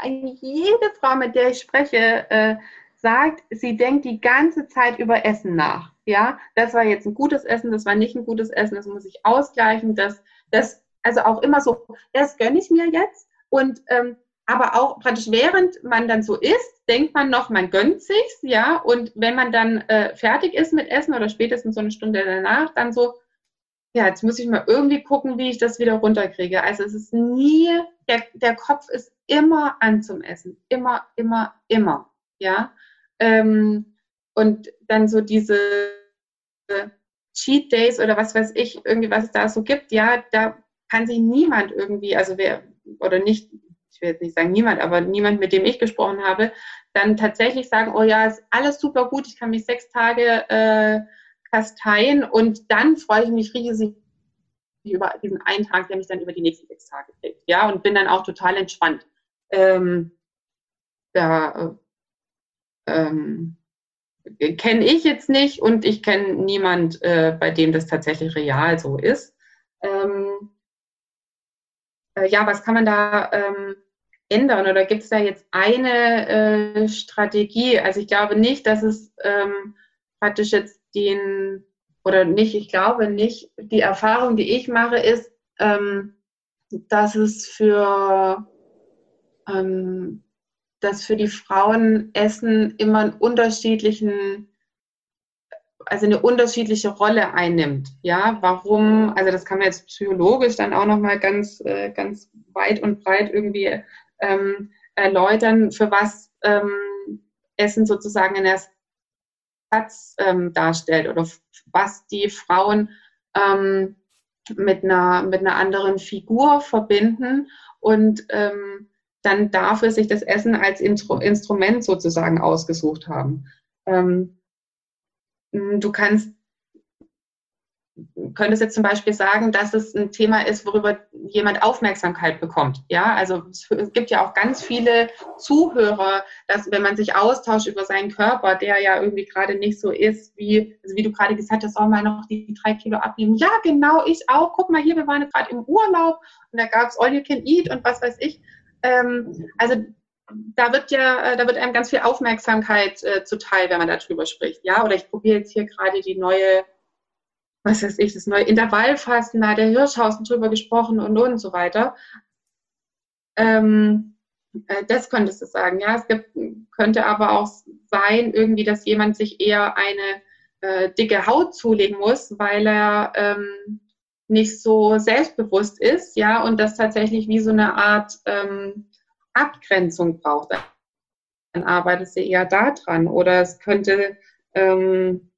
jede Frau, mit der ich spreche, äh, sagt, sie denkt die ganze Zeit über Essen nach. Ja, das war jetzt ein gutes Essen, das war nicht ein gutes Essen, das muss ich ausgleichen, das, das, also auch immer so, das gönne ich mir jetzt. Und ähm, aber auch praktisch während man dann so isst, denkt man noch, man gönnt sich's, ja. Und wenn man dann äh, fertig ist mit Essen oder spätestens so eine Stunde danach, dann so, ja, jetzt muss ich mal irgendwie gucken, wie ich das wieder runterkriege. Also es ist nie, der, der Kopf ist immer an zum Essen. Immer, immer, immer. Ja. Ähm, und dann so diese Cheat Days oder was weiß ich, irgendwie, was es da so gibt, ja, da kann sich niemand irgendwie, also wer, oder nicht, ich will jetzt nicht sagen niemand, aber niemand, mit dem ich gesprochen habe, dann tatsächlich sagen, oh ja, ist alles super gut, ich kann mich sechs Tage äh, kasteien und dann freue ich mich riesig über diesen einen Tag, der mich dann über die nächsten sechs Tage trägt. Ja, und bin dann auch total entspannt. Ähm, da äh, ähm, kenne ich jetzt nicht und ich kenne niemand, äh, bei dem das tatsächlich real so ist. Ähm, äh, ja, was kann man da ähm, ändern oder gibt es da jetzt eine äh, Strategie? Also ich glaube nicht, dass es ähm, praktisch jetzt den oder nicht, ich glaube nicht, die Erfahrung, die ich mache, ist, ähm, dass es für ähm, dass für die Frauen Essen immer einen unterschiedlichen, also eine unterschiedliche Rolle einnimmt. Ja, warum? Also das kann man jetzt psychologisch dann auch noch mal ganz, äh, ganz weit und breit irgendwie ähm, erläutern, für was ähm, Essen sozusagen in erster Satz ähm, darstellt oder was die Frauen ähm, mit, einer, mit einer anderen Figur verbinden und ähm, dann dafür sich das Essen als Intro Instrument sozusagen ausgesucht haben. Ähm, du kannst könntest jetzt zum Beispiel sagen, dass es ein Thema ist, worüber jemand Aufmerksamkeit bekommt. Ja, also es gibt ja auch ganz viele Zuhörer, dass wenn man sich austauscht über seinen Körper, der ja irgendwie gerade nicht so ist, wie, also wie du gerade gesagt hast, auch mal noch die drei Kilo abnehmen. Ja, genau, ich auch. Guck mal hier, wir waren gerade im Urlaub und da gab es All You Can Eat und was weiß ich. Ähm, also da wird ja, da wird einem ganz viel Aufmerksamkeit äh, zuteil, wenn man darüber spricht. Ja, oder ich probiere jetzt hier gerade die neue was weiß ich, das neue Intervallfasten, da hat der Hirschhausen drüber gesprochen und und so weiter. Ähm, äh, das könntest du sagen. Ja, es gibt, könnte aber auch sein, irgendwie, dass jemand sich eher eine äh, dicke Haut zulegen muss, weil er ähm, nicht so selbstbewusst ist, ja, und das tatsächlich wie so eine Art ähm, Abgrenzung braucht. Dann arbeitest du eher da dran. Oder es könnte ähm,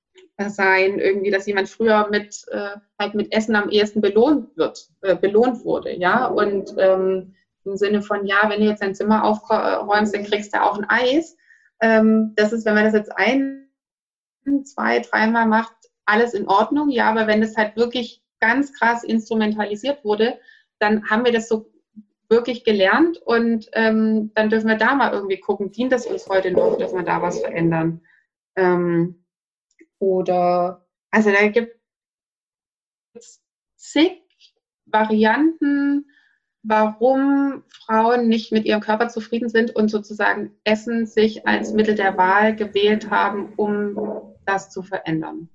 sein, irgendwie, dass jemand früher mit, äh, halt mit Essen am ehesten belohnt wird, äh, belohnt wurde, ja, und ähm, im Sinne von, ja, wenn du jetzt dein Zimmer aufräumst, dann kriegst du auch ein Eis. Ähm, das ist, wenn man das jetzt ein, zwei, dreimal macht, alles in Ordnung, ja, aber wenn das halt wirklich ganz krass instrumentalisiert wurde, dann haben wir das so wirklich gelernt und ähm, dann dürfen wir da mal irgendwie gucken, dient das uns heute noch, dass wir da was verändern. Ähm, oder, also da gibt es zig Varianten, warum Frauen nicht mit ihrem Körper zufrieden sind und sozusagen Essen sich als Mittel der Wahl gewählt haben, um das zu verändern.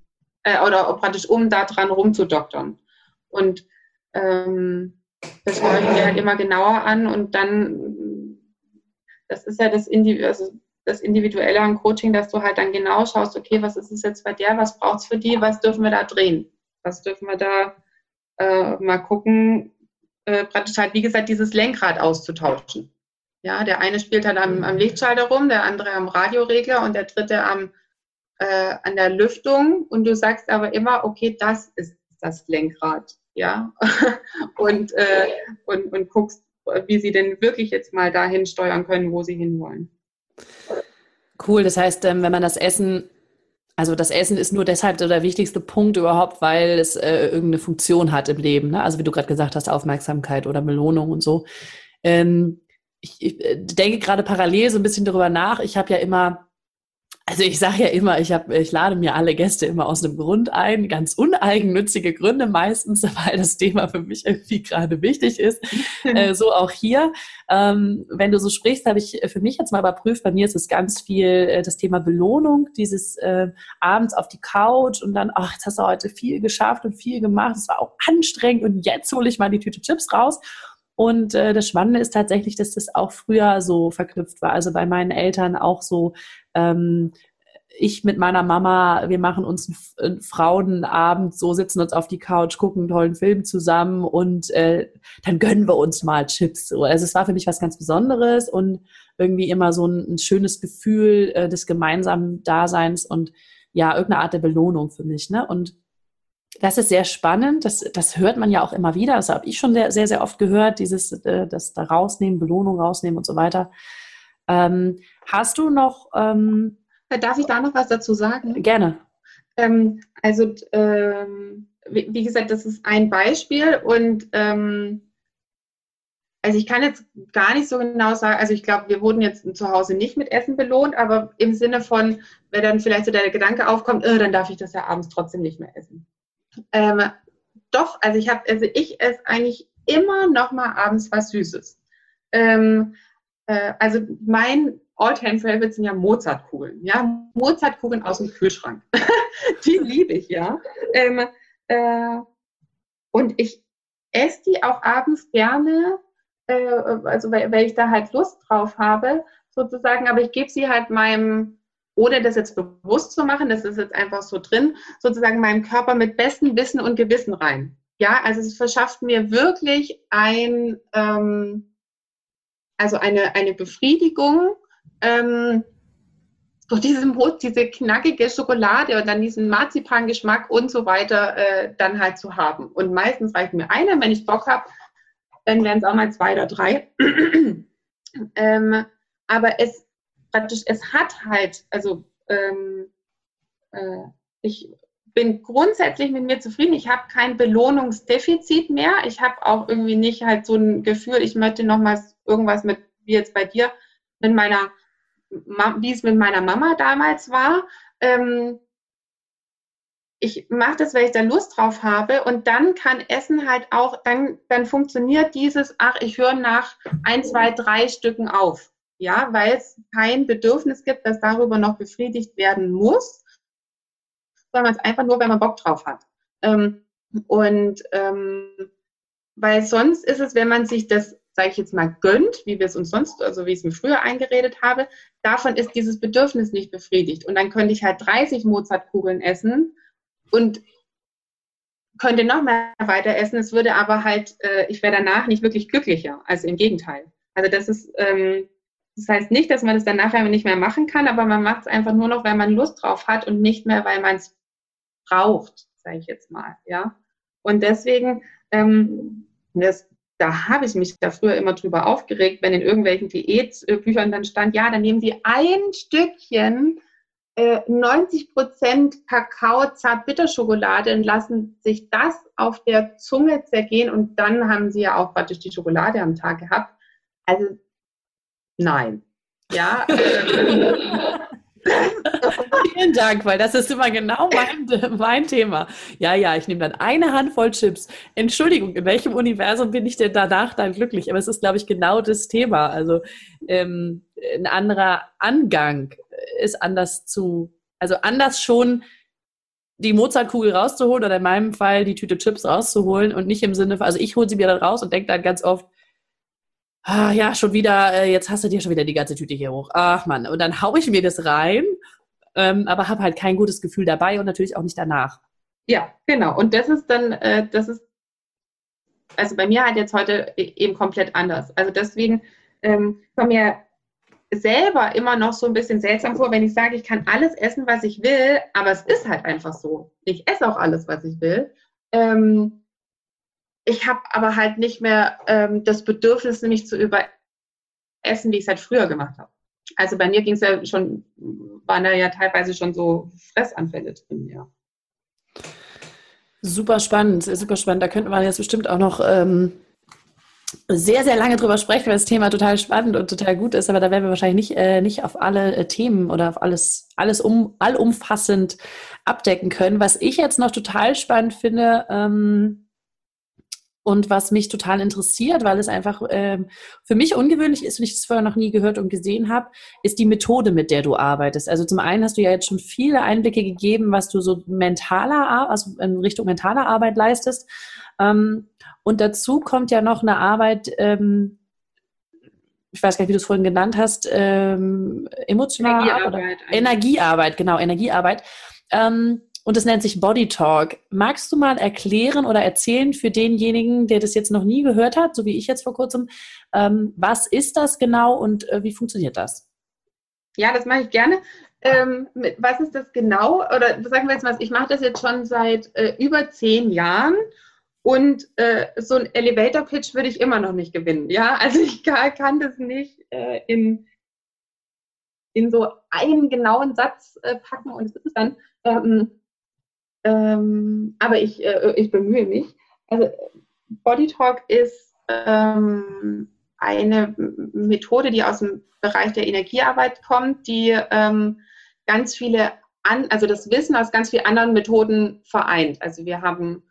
Äh, oder praktisch um daran rumzudoktern. Und ähm, das höre ich mir halt immer genauer an und dann, das ist ja das Individuum, also das Individuelle an Coaching, dass du halt dann genau schaust, okay, was ist es jetzt bei der, was braucht es für die, was dürfen wir da drehen? Was dürfen wir da äh, mal gucken, äh, praktisch halt, wie gesagt, dieses Lenkrad auszutauschen. Ja, der eine spielt halt am, am Lichtschalter rum, der andere am Radioregler und der dritte am, äh, an der Lüftung und du sagst aber immer, okay, das ist das Lenkrad, ja, und, äh, und, und guckst, wie sie denn wirklich jetzt mal dahin steuern können, wo sie hinwollen. Cool, das heißt, ähm, wenn man das Essen, also das Essen ist nur deshalb der wichtigste Punkt überhaupt, weil es äh, irgendeine Funktion hat im Leben. Ne? Also wie du gerade gesagt hast, Aufmerksamkeit oder Belohnung und so. Ähm, ich, ich äh, denke gerade parallel so ein bisschen darüber nach. Ich habe ja immer also ich sage ja immer, ich, hab, ich lade mir alle Gäste immer aus einem Grund ein, ganz uneigennützige Gründe meistens, weil das Thema für mich irgendwie gerade wichtig ist. äh, so auch hier. Ähm, wenn du so sprichst, habe ich für mich jetzt mal überprüft, bei mir ist es ganz viel äh, das Thema Belohnung, dieses äh, abends auf die Couch und dann, ach, jetzt hast du heute viel geschafft und viel gemacht, es war auch anstrengend und jetzt hole ich mal die Tüte Chips raus. Und äh, das Spannende ist tatsächlich, dass das auch früher so verknüpft war. Also bei meinen Eltern auch so ähm, ich mit meiner Mama, wir machen uns einen Frauenabend, so sitzen uns auf die Couch, gucken einen tollen Film zusammen und äh, dann gönnen wir uns mal Chips. So. Also es war für mich was ganz Besonderes und irgendwie immer so ein, ein schönes Gefühl äh, des gemeinsamen Daseins und ja, irgendeine Art der Belohnung für mich. Ne? Und das ist sehr spannend. Das, das hört man ja auch immer wieder. Das habe ich schon sehr, sehr, sehr oft gehört, dieses, äh, das da rausnehmen, Belohnung rausnehmen und so weiter. Ähm, hast du noch. Ähm, Darf ich da noch was dazu sagen? Gerne. Ähm, also, ähm, wie, wie, gesagt, das ist ein Beispiel und ähm, also ich kann jetzt gar nicht so genau sagen, also ich glaube, wir wurden jetzt zu Hause nicht mit Essen belohnt, aber im Sinne von, wenn dann vielleicht so der Gedanke aufkommt, oh, dann darf ich das ja abends trotzdem nicht mehr essen. Ähm, doch, also ich habe, also ich esse eigentlich immer noch mal abends was Süßes. Ähm, äh, also mein All-Time-Favorite sind ja Mozartkugeln. Ja, Mozartkugeln aus dem Kühlschrank. die liebe ich, ja. Ähm, äh, und ich esse die auch abends gerne, äh, also weil, weil, ich da halt Lust drauf habe, sozusagen, aber ich gebe sie halt meinem, ohne das jetzt bewusst zu machen, das ist jetzt einfach so drin, sozusagen meinem Körper mit bestem Wissen und Gewissen rein. Ja, also es verschafft mir wirklich ein, ähm, also eine, eine Befriedigung, ähm, durch diesen diese knackige Schokolade und dann diesen Marzipangeschmack und so weiter äh, dann halt zu haben. Und meistens reicht mir einer, wenn ich Bock habe, dann wären es auch mal zwei oder drei. ähm, aber es praktisch, es hat halt, also ähm, äh, ich bin grundsätzlich mit mir zufrieden. Ich habe kein Belohnungsdefizit mehr. Ich habe auch irgendwie nicht halt so ein Gefühl, ich möchte nochmals irgendwas mit, wie jetzt bei dir, mit meiner, wie es mit meiner Mama damals war. Ähm, ich mache das, weil ich da Lust drauf habe und dann kann Essen halt auch, dann, dann funktioniert dieses, ach, ich höre nach ein, zwei, drei Stücken auf. Ja, weil es kein Bedürfnis gibt, das darüber noch befriedigt werden muss, sondern es einfach nur, wenn man Bock drauf hat. Ähm, und ähm, weil sonst ist es, wenn man sich das, sage ich jetzt mal, gönnt, wie wir es uns sonst, also wie ich es mir früher eingeredet habe, davon ist dieses Bedürfnis nicht befriedigt. Und dann könnte ich halt 30 Mozartkugeln essen und könnte noch mehr weiter essen. Es würde aber halt, äh, ich wäre danach nicht wirklich glücklicher. Also im Gegenteil. Also das ist, ähm, das heißt nicht, dass man es dann nachher nicht mehr machen kann, aber man macht es einfach nur noch, weil man Lust drauf hat und nicht mehr, weil man es braucht, sage ich jetzt mal. Ja? Und deswegen, ähm, das, da habe ich mich da früher immer drüber aufgeregt, wenn in irgendwelchen Diätbüchern dann stand, ja, dann nehmen Sie ein Stückchen äh, 90 Prozent Kakao, Zartbitterschokolade und lassen sich das auf der Zunge zergehen und dann haben Sie ja auch praktisch die Schokolade am Tag gehabt. Also nein. Ja. Vielen Dank, weil das ist immer genau mein, mein Thema. Ja, ja, ich nehme dann eine Handvoll Chips. Entschuldigung, in welchem Universum bin ich denn danach dann glücklich? Aber es ist, glaube ich, genau das Thema. Also ähm, ein anderer Angang ist anders zu, also anders schon die Mozartkugel rauszuholen oder in meinem Fall die Tüte Chips rauszuholen und nicht im Sinne, also ich hole sie mir dann raus und denke dann ganz oft, ah, ja, schon wieder, äh, jetzt hast du dir schon wieder die ganze Tüte hier hoch. Ach Mann, und dann haue ich mir das rein, ähm, aber habe halt kein gutes Gefühl dabei und natürlich auch nicht danach. Ja, genau. Und das ist dann, äh, das ist, also bei mir halt jetzt heute e-, eben komplett anders. Also deswegen ähm, kommt mir selber immer noch so ein bisschen seltsam vor, wenn ich sage, ich kann alles essen, was ich will, aber es ist halt einfach so. Ich esse auch alles, was ich will. Ähm, ich habe aber halt nicht mehr ähm, das Bedürfnis, mich zu überessen, wie ich es halt früher gemacht habe. Also bei mir ging es ja schon, waren da ja teilweise schon so Fressanfälle drin, ja. Super spannend, super spannend. Da könnte man jetzt bestimmt auch noch ähm, sehr, sehr lange drüber sprechen, weil das Thema total spannend und total gut ist, aber da werden wir wahrscheinlich nicht, äh, nicht auf alle äh, Themen oder auf alles, alles um, allumfassend abdecken können. Was ich jetzt noch total spannend finde, ähm, und was mich total interessiert, weil es einfach ähm, für mich ungewöhnlich ist und ich es vorher noch nie gehört und gesehen habe, ist die Methode, mit der du arbeitest. Also zum einen hast du ja jetzt schon viele Einblicke gegeben, was du so mentaler, also in Richtung mentaler Arbeit leistest. Ähm, und dazu kommt ja noch eine Arbeit, ähm, ich weiß gar nicht, wie du es vorhin genannt hast, ähm, emotionale Energiearbeit, Energiearbeit, genau, Energiearbeit. Ähm, und es nennt sich Body Talk. Magst du mal erklären oder erzählen für denjenigen, der das jetzt noch nie gehört hat, so wie ich jetzt vor kurzem, ähm, was ist das genau und äh, wie funktioniert das? Ja, das mache ich gerne. Ähm, mit, was ist das genau? Oder sagen wir jetzt mal, ich mache das jetzt schon seit äh, über zehn Jahren und äh, so ein Elevator Pitch würde ich immer noch nicht gewinnen. Ja, also ich kann, kann das nicht äh, in, in so einen genauen Satz äh, packen und es ist dann. Ähm, ähm, aber ich, äh, ich bemühe mich. Also Body Talk ist ähm, eine Methode, die aus dem Bereich der Energiearbeit kommt, die ähm, ganz viele, an, also das Wissen aus ganz vielen anderen Methoden vereint. Also wir haben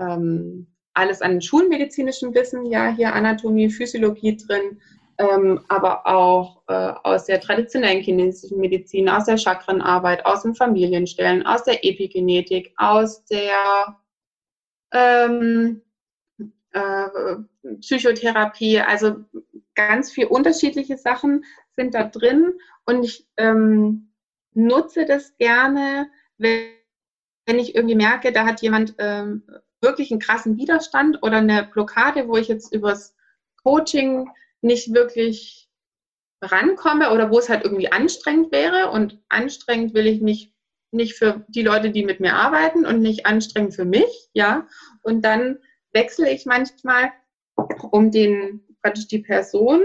ähm, alles an schulmedizinischem Wissen, ja, hier Anatomie, Physiologie drin, ähm, aber auch äh, aus der traditionellen chinesischen Medizin, aus der Chakrenarbeit, aus den Familienstellen, aus der Epigenetik, aus der ähm, äh, Psychotherapie. Also ganz viele unterschiedliche Sachen sind da drin und ich ähm, nutze das gerne, wenn, wenn ich irgendwie merke, da hat jemand ähm, wirklich einen krassen Widerstand oder eine Blockade, wo ich jetzt übers Coaching nicht wirklich rankomme oder wo es halt irgendwie anstrengend wäre. Und anstrengend will ich nicht, nicht für die Leute, die mit mir arbeiten und nicht anstrengend für mich, ja. Und dann wechsle ich manchmal, um den praktisch die Person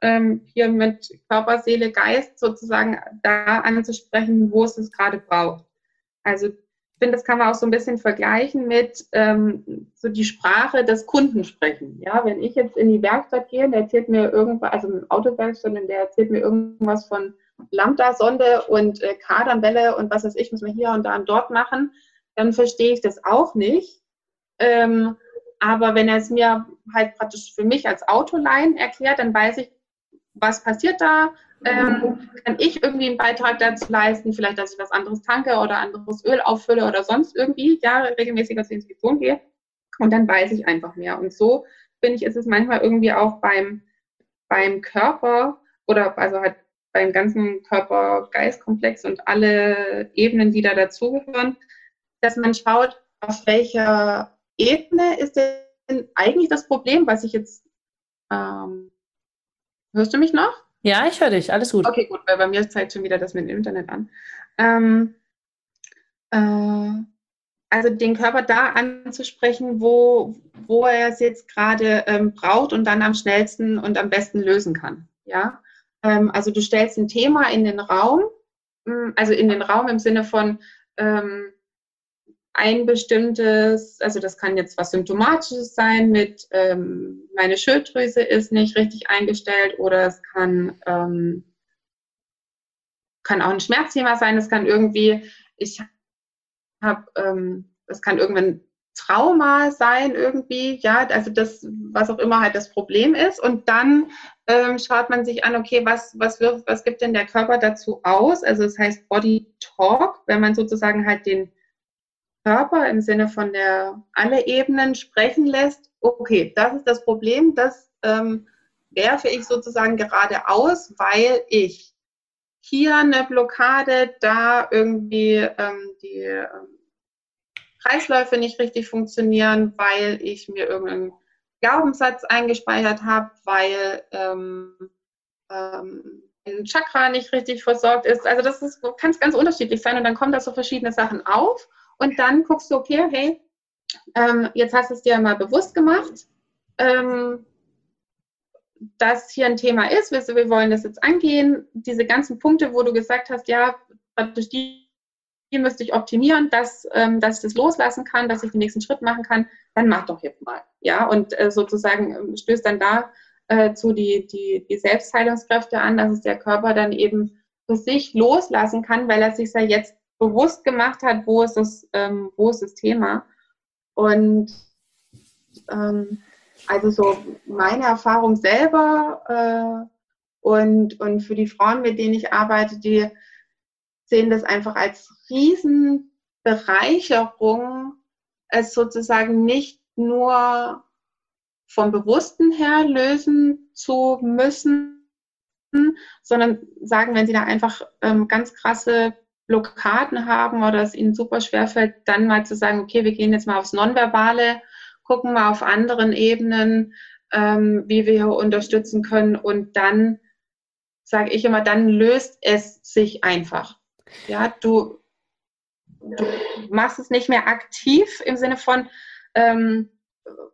ähm, hier mit Körper, Seele, Geist sozusagen da anzusprechen, wo es es gerade braucht. Also finde, das kann man auch so ein bisschen vergleichen mit ähm, so die Sprache des Kunden sprechen. Ja, wenn ich jetzt in die Werkstatt gehe, der erzählt mir irgendwas, also im Autowerkstatt, der erzählt mir irgendwas von Lambda-Sonde und äh, Kadernwelle und was weiß ich, muss man hier und da und dort machen, dann verstehe ich das auch nicht. Ähm, aber wenn er es mir halt praktisch für mich als Autoline erklärt, dann weiß ich, was passiert da? Ähm, kann ich irgendwie einen Beitrag dazu leisten? Vielleicht, dass ich was anderes tanke oder anderes Öl auffülle oder sonst irgendwie, ja, regelmäßiger zur Inspektion gehe. Und dann weiß ich einfach mehr. Und so, finde ich, ist es manchmal irgendwie auch beim, beim Körper oder also halt beim ganzen Körper-Geist-Komplex und alle Ebenen, die da dazugehören, dass man schaut, auf welcher Ebene ist denn eigentlich das Problem, was ich jetzt ähm, Hörst du mich noch? Ja, ich höre dich. Alles gut. Okay, gut, weil bei mir zeigt schon wieder das mit dem Internet an. Ähm, äh, also den Körper da anzusprechen, wo, wo er es jetzt gerade ähm, braucht und dann am schnellsten und am besten lösen kann. Ja, ähm, also du stellst ein Thema in den Raum, hm, also in den Raum im Sinne von ähm, ein bestimmtes, also das kann jetzt was Symptomatisches sein mit, ähm, meine Schilddrüse ist nicht richtig eingestellt oder es kann, ähm, kann auch ein Schmerzthema sein, es kann irgendwie, ich habe, ähm, es kann irgendwann Trauma sein irgendwie, ja, also das, was auch immer halt das Problem ist. Und dann ähm, schaut man sich an, okay, was, was, wirft, was gibt denn der Körper dazu aus? Also es das heißt Body Talk, wenn man sozusagen halt den Körper im Sinne von der alle Ebenen sprechen lässt, okay, das ist das Problem, das ähm, werfe ich sozusagen gerade aus, weil ich hier eine Blockade, da irgendwie ähm, die ähm, Kreisläufe nicht richtig funktionieren, weil ich mir irgendeinen Glaubenssatz eingespeichert habe, weil ähm, ähm, ein Chakra nicht richtig versorgt ist. Also das ist, kann ganz unterschiedlich sein und dann kommen da so verschiedene Sachen auf und dann guckst du, okay, hey, ähm, jetzt hast du es dir mal bewusst gemacht, ähm, dass hier ein Thema ist, wir, wir wollen das jetzt angehen. Diese ganzen Punkte, wo du gesagt hast, ja, die, die müsste ich optimieren, dass, ähm, dass ich das loslassen kann, dass ich den nächsten Schritt machen kann, dann mach doch jetzt mal. Ja, und äh, sozusagen ähm, stößt dann da äh, zu die, die, die Selbstheilungskräfte an, dass es der Körper dann eben für sich loslassen kann, weil er sich ja jetzt bewusst gemacht hat, wo ist das, ähm, wo ist das Thema. Und ähm, also so meine Erfahrung selber äh, und, und für die Frauen, mit denen ich arbeite, die sehen das einfach als Riesenbereicherung, es sozusagen nicht nur vom Bewussten her lösen zu müssen, sondern sagen, wenn sie da einfach ähm, ganz krasse Blockaden haben oder es ihnen super schwer fällt, dann mal zu sagen, okay, wir gehen jetzt mal aufs Nonverbale, gucken mal auf anderen Ebenen, ähm, wie wir hier unterstützen können und dann sage ich immer, dann löst es sich einfach. Ja, du, du machst es nicht mehr aktiv im Sinne von ähm,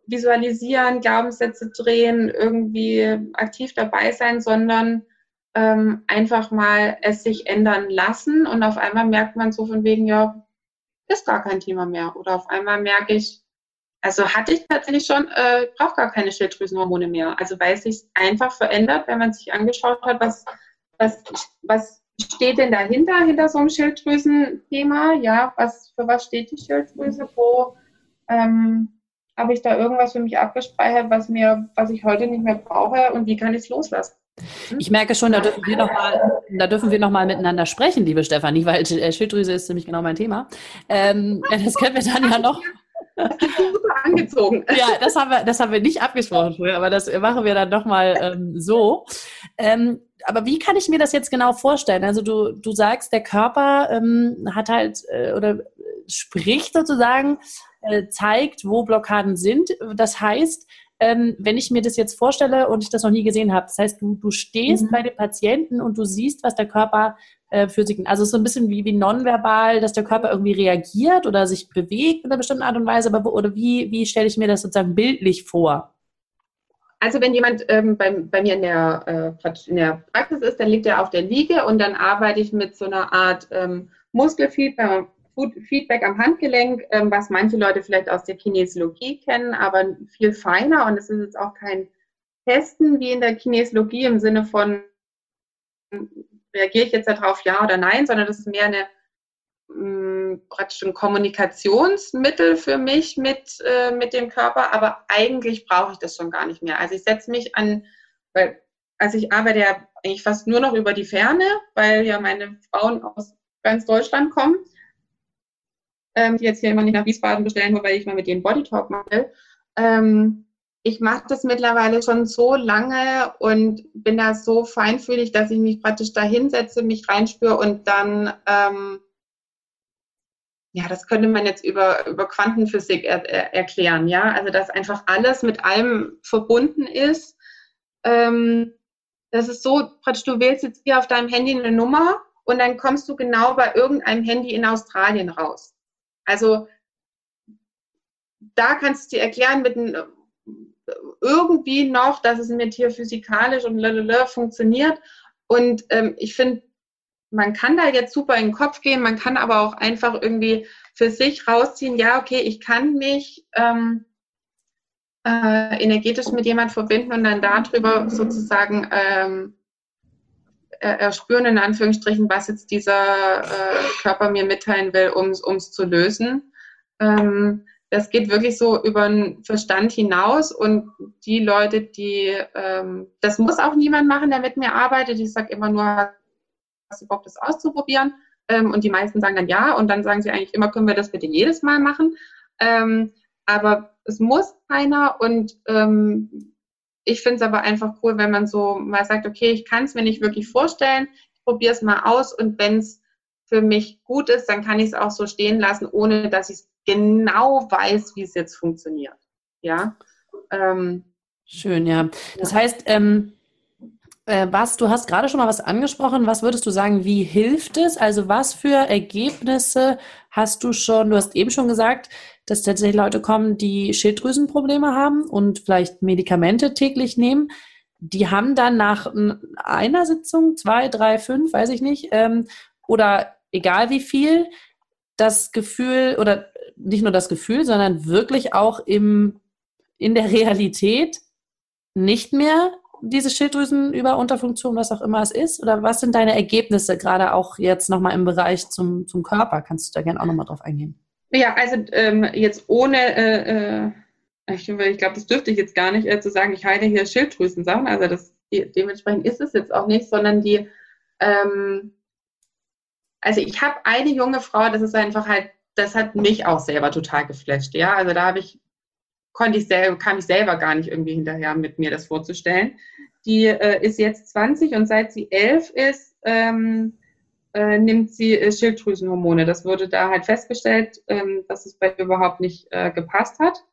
visualisieren, Glaubenssätze drehen, irgendwie aktiv dabei sein, sondern ähm, einfach mal es sich ändern lassen und auf einmal merkt man so von wegen, ja, ist gar kein Thema mehr. Oder auf einmal merke ich, also hatte ich tatsächlich schon, äh, brauche gar keine Schilddrüsenhormone mehr. Also weil es sich einfach verändert, wenn man sich angeschaut hat, was, was, was steht denn dahinter, hinter so einem Schilddrüsenthema? Ja, was, für was steht die Schilddrüse? Wo ähm, habe ich da irgendwas für mich abgespeichert, was mir, was ich heute nicht mehr brauche und wie kann ich es loslassen? Ich merke schon, da dürfen wir noch mal, da dürfen wir noch mal miteinander sprechen, liebe Stefanie, weil äh, Schilddrüse ist nämlich genau mein Thema. Ähm, das können wir dann ja noch. Super angezogen. Ja, das haben wir, das haben wir nicht abgesprochen früher, aber das machen wir dann noch mal ähm, so. Ähm, aber wie kann ich mir das jetzt genau vorstellen? Also du, du sagst, der Körper ähm, hat halt äh, oder spricht sozusagen, äh, zeigt, wo Blockaden sind. Das heißt, ähm, wenn ich mir das jetzt vorstelle und ich das noch nie gesehen habe. Das heißt, du, du stehst mhm. bei dem Patienten und du siehst, was der Körper äh, für Signale, also so ein bisschen wie, wie nonverbal, dass der Körper irgendwie reagiert oder sich bewegt in einer bestimmten Art und Weise, aber oder wie, wie stelle ich mir das sozusagen bildlich vor? Also wenn jemand ähm, bei, bei mir in der, äh, in der Praxis ist, dann liegt er auf der Liege und dann arbeite ich mit so einer Art ähm, Muskelfeedback, Feedback am Handgelenk, ähm, was manche Leute vielleicht aus der Kinesiologie kennen, aber viel feiner. Und es ist jetzt auch kein Testen wie in der Kinesiologie im Sinne von, reagiere ich jetzt darauf ja oder nein, sondern das ist mehr eine mh, praktisch ein Kommunikationsmittel für mich mit, äh, mit dem Körper, aber eigentlich brauche ich das schon gar nicht mehr. Also ich setze mich an, weil, also ich arbeite ja eigentlich fast nur noch über die Ferne, weil ja meine Frauen aus ganz Deutschland kommen, ähm, die jetzt hier immer nicht nach Wiesbaden bestellen, nur weil ich mal mit denen Bodytalk mache. Ähm, ich mache das mittlerweile schon so lange und bin da so feinfühlig, dass ich mich praktisch da hinsetze, mich reinspüre und dann ähm, ja, das könnte man jetzt über, über Quantenphysik er, er, erklären, ja. Also, dass einfach alles mit allem verbunden ist. Ähm, das ist so, praktisch, du wählst jetzt hier auf deinem Handy eine Nummer und dann kommst du genau bei irgendeinem Handy in Australien raus. Also, da kannst du dir erklären mit irgendwie noch, dass es mit hier physikalisch und lalala funktioniert. Und ähm, ich finde, man kann da jetzt super in den Kopf gehen, man kann aber auch einfach irgendwie für sich rausziehen, ja, okay, ich kann mich ähm, äh, energetisch mit jemand verbinden und dann darüber sozusagen ähm, erspüren, in Anführungsstrichen, was jetzt dieser äh, Körper mir mitteilen will, um es zu lösen. Ähm, das geht wirklich so über den Verstand hinaus und die Leute, die, ähm, das muss auch niemand machen, der mit mir arbeitet. Ich sage immer nur, hast du Bock, das auszuprobieren? Ähm, und die meisten sagen dann ja und dann sagen sie eigentlich immer, können wir das bitte jedes Mal machen? Ähm, aber es muss keiner und ähm, ich finde es aber einfach cool, wenn man so mal sagt, okay, ich kann es mir nicht wirklich vorstellen, ich probiere es mal aus und wenn es für mich gut ist, dann kann ich es auch so stehen lassen, ohne dass ich genau weiß, wie es jetzt funktioniert. Ja. Ähm, Schön, ja. Das heißt, ähm, äh, was, du hast gerade schon mal was angesprochen. Was würdest du sagen, wie hilft es? Also was für Ergebnisse hast du schon? Du hast eben schon gesagt, dass tatsächlich Leute kommen, die Schilddrüsenprobleme haben und vielleicht Medikamente täglich nehmen. Die haben dann nach einer Sitzung, zwei, drei, fünf, weiß ich nicht, ähm, oder egal wie viel, das Gefühl oder nicht nur das Gefühl, sondern wirklich auch im, in der Realität nicht mehr diese Schilddrüsenüberunterfunktion, was auch immer es ist? Oder was sind deine Ergebnisse, gerade auch jetzt nochmal im Bereich zum, zum Körper? Kannst du da gerne auch nochmal drauf eingehen? Ja, also ähm, jetzt ohne, äh, äh ich, ich glaube, das dürfte ich jetzt gar nicht äh, zu sagen, ich heile hier Schilddrüsensachen. Also das, dementsprechend ist es jetzt auch nicht, sondern die, ähm, also ich habe eine junge Frau, das ist einfach halt, das hat mich auch selber total geflasht. Ja, also da habe ich konnte ich selber, kam ich selber gar nicht irgendwie hinterher, mit mir das vorzustellen. Die äh, ist jetzt 20 und seit sie 11 ist, ähm, äh, nimmt sie äh, Schilddrüsenhormone. Das wurde da halt festgestellt, ähm, dass es bei ihr überhaupt nicht äh, gepasst hat.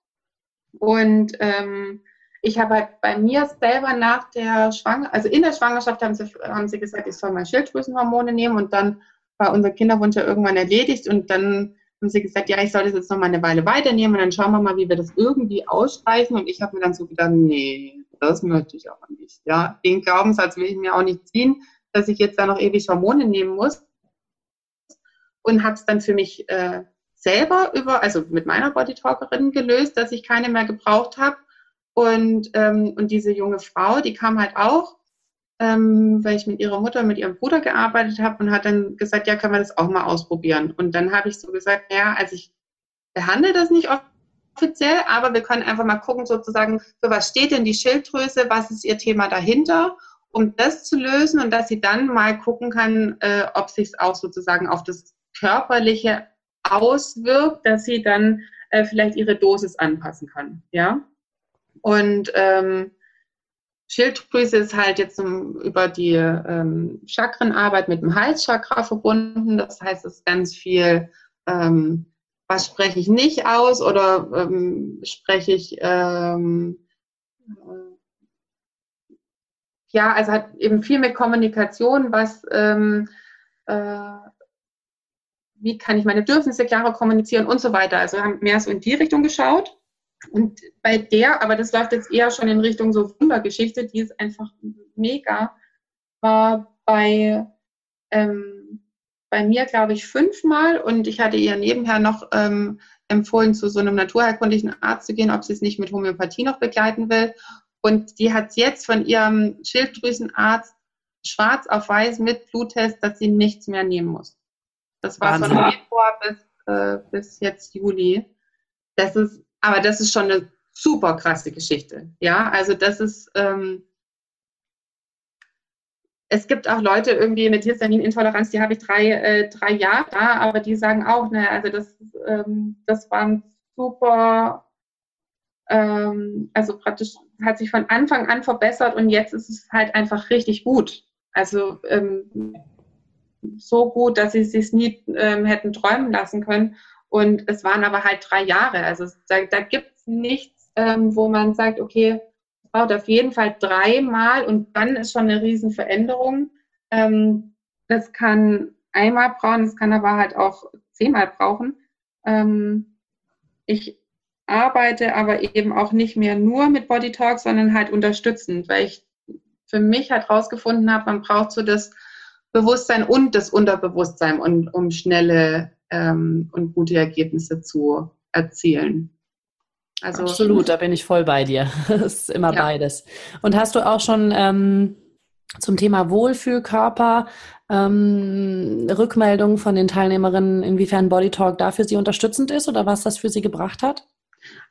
Und ähm, ich habe halt bei mir selber nach der Schwangerschaft, also in der Schwangerschaft haben sie, haben sie gesagt, ich soll mal Schilddrüsenhormone nehmen und dann war unser Kinderwunsch ja irgendwann erledigt und dann haben sie gesagt, ja, ich soll das jetzt noch mal eine Weile weiternehmen und dann schauen wir mal, wie wir das irgendwie ausstreichen. Und ich habe mir dann so gedacht, nee, das möchte ich aber nicht. Ja, den Glaubenssatz will ich mir auch nicht ziehen, dass ich jetzt da noch ewig Hormone nehmen muss. Und habe es dann für mich äh, selber über, also mit meiner Bodytalkerin gelöst, dass ich keine mehr gebraucht habe. Und, ähm, und diese junge Frau, die kam halt auch ähm, weil ich mit ihrer Mutter, mit ihrem Bruder gearbeitet habe und hat dann gesagt, ja, können wir das auch mal ausprobieren. Und dann habe ich so gesagt, ja, also ich behandle das nicht offiziell, aber wir können einfach mal gucken, sozusagen, für was steht denn die Schilddrüse, was ist ihr Thema dahinter, um das zu lösen und dass sie dann mal gucken kann, äh, ob sich es auch sozusagen auf das Körperliche auswirkt, dass sie dann äh, vielleicht ihre Dosis anpassen kann. Ja. Und ähm, Schilddrüse ist halt jetzt um, über die ähm, Chakrenarbeit mit dem Halschakra verbunden. Das heißt, es ist ganz viel, ähm, was spreche ich nicht aus oder ähm, spreche ich, ähm, ja, also hat eben viel mit Kommunikation, was ähm, äh, wie kann ich meine Bedürfnisse klarer kommunizieren und so weiter. Also haben mehr so in die Richtung geschaut. Und bei der, aber das läuft jetzt eher schon in Richtung so Wundergeschichte, die ist einfach mega, war bei, ähm, bei mir, glaube ich, fünfmal und ich hatte ihr nebenher noch ähm, empfohlen, zu so einem naturheilkundlichen Arzt zu gehen, ob sie es nicht mit Homöopathie noch begleiten will. Und die hat jetzt von ihrem Schilddrüsenarzt schwarz auf weiß mit Bluttest, dass sie nichts mehr nehmen muss. Das war Wahnsinn. von Februar bis, äh, bis jetzt Juli. Das ist, aber das ist schon eine super krasse Geschichte. Ja, also das ist, ähm, es gibt auch Leute irgendwie mit Histaminintoleranz, die habe ich drei, äh, drei Jahre da, aber die sagen auch, ne, also das, ähm, das waren super, ähm, also praktisch hat sich von Anfang an verbessert und jetzt ist es halt einfach richtig gut. Also ähm, so gut, dass sie es sich nie ähm, hätten träumen lassen können. Und es waren aber halt drei Jahre. Also da, da gibt es nichts, ähm, wo man sagt, okay, es braucht auf jeden Fall dreimal und dann ist schon eine Riesenveränderung. Ähm, das kann einmal brauchen, es kann aber halt auch zehnmal brauchen. Ähm, ich arbeite aber eben auch nicht mehr nur mit Body Talk, sondern halt unterstützend, weil ich für mich halt rausgefunden habe, man braucht so das Bewusstsein und das Unterbewusstsein, um, um schnelle ähm, und gute Ergebnisse zu erzielen. Also, Absolut, da bin ich voll bei dir. Es ist immer ja. beides. Und hast du auch schon ähm, zum Thema Wohlfühlkörper ähm, Rückmeldungen von den Teilnehmerinnen, inwiefern Body Talk da für sie unterstützend ist oder was das für sie gebracht hat?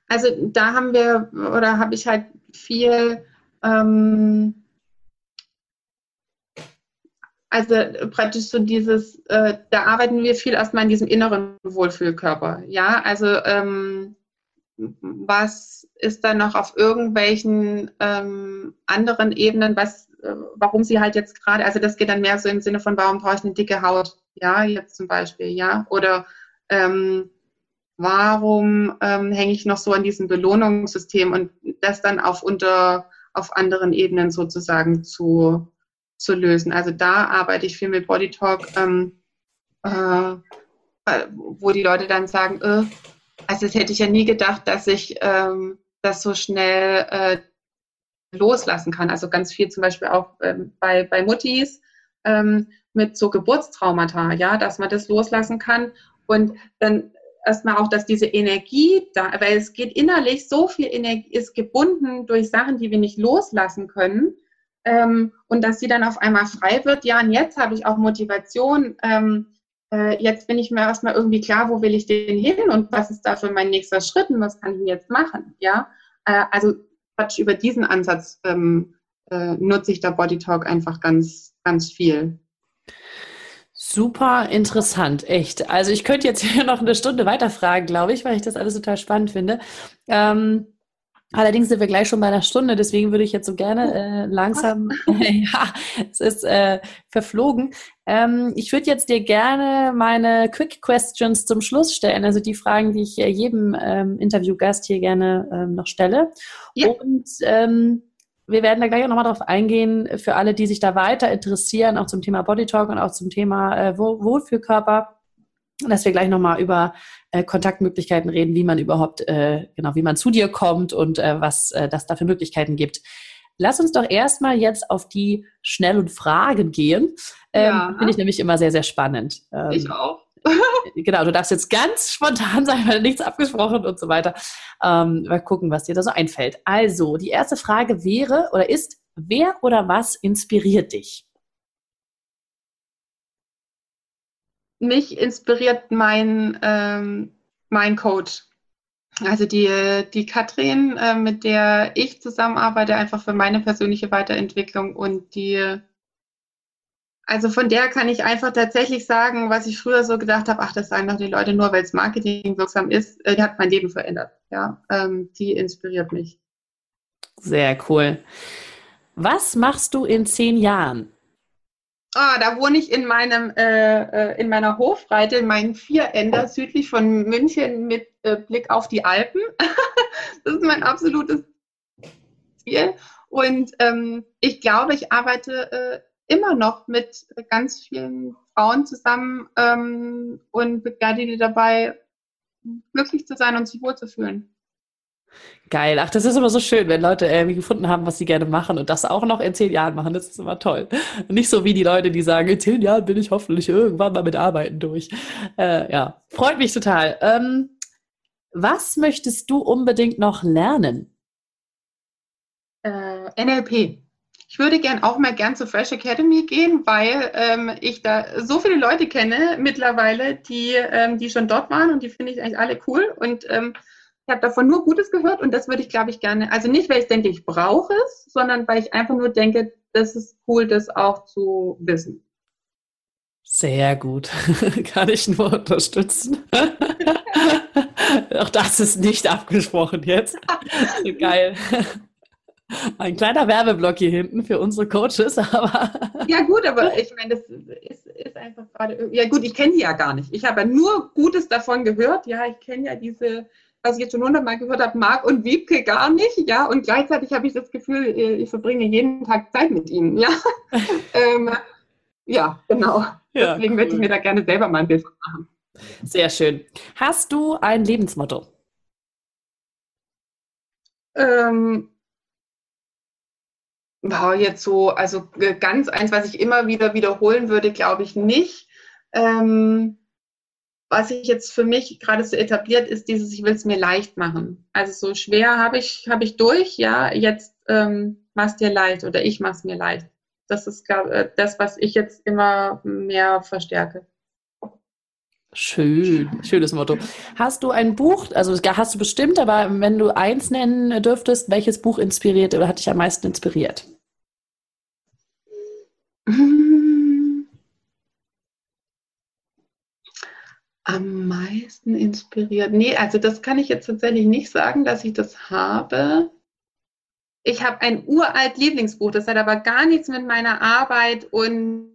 Also da haben wir oder habe ich halt viel ähm, also praktisch so dieses, äh, da arbeiten wir viel erstmal in diesem inneren Wohlfühlkörper. Ja, also ähm, was ist da noch auf irgendwelchen ähm, anderen Ebenen, was, äh, warum sie halt jetzt gerade, also das geht dann mehr so im Sinne von, warum brauche ich eine dicke Haut? Ja, jetzt zum Beispiel, ja. Oder ähm, warum ähm, hänge ich noch so an diesem Belohnungssystem und das dann auf unter auf anderen Ebenen sozusagen zu zu lösen. Also da arbeite ich viel mit Body Talk, ähm, äh, wo die Leute dann sagen, äh, also das hätte ich ja nie gedacht, dass ich ähm, das so schnell äh, loslassen kann. Also ganz viel zum Beispiel auch ähm, bei, bei Muttis ähm, mit so Geburtstraumata, ja, dass man das loslassen kann und dann erstmal auch, dass diese Energie da, weil es geht innerlich so viel Energie, ist gebunden durch Sachen, die wir nicht loslassen können, ähm, und dass sie dann auf einmal frei wird. Ja, und jetzt habe ich auch Motivation. Ähm, äh, jetzt bin ich mir erstmal irgendwie klar, wo will ich denn hin und was ist da für mein nächster Schritt und was kann ich jetzt machen. Ja, äh, also Quatsch, über diesen Ansatz ähm, äh, nutze ich da Body Talk einfach ganz, ganz viel. Super interessant, echt. Also ich könnte jetzt hier noch eine Stunde weiterfragen, glaube ich, weil ich das alles total spannend finde. Ähm, Allerdings sind wir gleich schon bei einer Stunde, deswegen würde ich jetzt so gerne äh, langsam, ja, es ist äh, verflogen. Ähm, ich würde jetzt dir gerne meine Quick Questions zum Schluss stellen, also die Fragen, die ich äh, jedem ähm, Interviewgast hier gerne ähm, noch stelle. Ja. Und ähm, wir werden da gleich auch nochmal drauf eingehen, für alle, die sich da weiter interessieren, auch zum Thema Body Talk und auch zum Thema äh, Wohlfühlkörper dass wir gleich nochmal über äh, Kontaktmöglichkeiten reden, wie man überhaupt, äh, genau, wie man zu dir kommt und äh, was äh, das da für Möglichkeiten gibt. Lass uns doch erstmal jetzt auf die schnellen Fragen gehen. Ähm, ja. Finde ich nämlich immer sehr, sehr spannend. Ähm, ich auch. genau, du darfst jetzt ganz spontan sein, weil nichts abgesprochen und so weiter. Ähm, mal gucken, was dir da so einfällt. Also, die erste Frage wäre oder ist, wer oder was inspiriert dich? mich inspiriert mein, ähm, mein Coach. Also die, die Katrin, äh, mit der ich zusammenarbeite, einfach für meine persönliche Weiterentwicklung und die, also von der kann ich einfach tatsächlich sagen, was ich früher so gedacht habe, ach, das sagen doch die Leute nur, weil es Marketing wirksam ist, äh, die hat mein Leben verändert. Ja, ähm, die inspiriert mich. Sehr cool. Was machst du in zehn Jahren? Ah, da wohne ich in meinem äh, äh, in meiner Hofreite, in meinen Vieränder südlich von München mit äh, Blick auf die Alpen. das ist mein absolutes viel. Und ähm, ich glaube, ich arbeite äh, immer noch mit ganz vielen Frauen zusammen ähm, und begleite die dabei, glücklich zu sein und sich wohlzufühlen. Geil. Ach, das ist immer so schön, wenn Leute irgendwie gefunden haben, was sie gerne machen und das auch noch in zehn Jahren machen. Das ist immer toll. Nicht so wie die Leute, die sagen, in zehn Jahren bin ich hoffentlich irgendwann mal mit Arbeiten durch. Äh, ja, freut mich total. Ähm, was möchtest du unbedingt noch lernen? Äh, NLP. Ich würde gern auch mal gern zur Fresh Academy gehen, weil ähm, ich da so viele Leute kenne mittlerweile, die, ähm, die schon dort waren und die finde ich eigentlich alle cool. Und ähm, ich habe davon nur Gutes gehört und das würde ich, glaube ich, gerne, also nicht, weil ich denke, ich brauche es, sondern weil ich einfach nur denke, das ist cool, das auch zu wissen. Sehr gut. Kann ich nur unterstützen. auch das ist nicht abgesprochen jetzt. Geil. Ein kleiner Werbeblock hier hinten für unsere Coaches, aber. Ja, gut, aber ich meine, das ist, ist einfach gerade. Ja, gut, ich kenne die ja gar nicht. Ich habe ja nur Gutes davon gehört. Ja, ich kenne ja diese was ich jetzt schon hundertmal gehört habe, Marc und Wiebke gar nicht, ja, und gleichzeitig habe ich das Gefühl, äh, ich verbringe jeden Tag Zeit mit ihnen, ja. ähm, ja, genau. Ja, Deswegen cool. möchte ich mir da gerne selber mal ein Bild machen. Sehr schön. Hast du ein Lebensmotto? Ähm, wow, jetzt so, also äh, ganz eins, was ich immer wieder wiederholen würde, glaube ich nicht. Ähm, was sich jetzt für mich gerade so etabliert, ist dieses, ich will es mir leicht machen. Also so schwer habe ich, habe ich durch, ja, jetzt ähm, mach's dir leicht oder ich mach's mir leicht. Das ist glaub, äh, das, was ich jetzt immer mehr verstärke. Schön, schönes Motto. Hast du ein Buch, also hast du bestimmt, aber wenn du eins nennen dürftest, welches Buch inspiriert oder hat dich am meisten inspiriert? Am meisten inspiriert? Nee, also das kann ich jetzt tatsächlich nicht sagen, dass ich das habe. Ich habe ein uralt Lieblingsbuch, das hat aber gar nichts mit meiner Arbeit und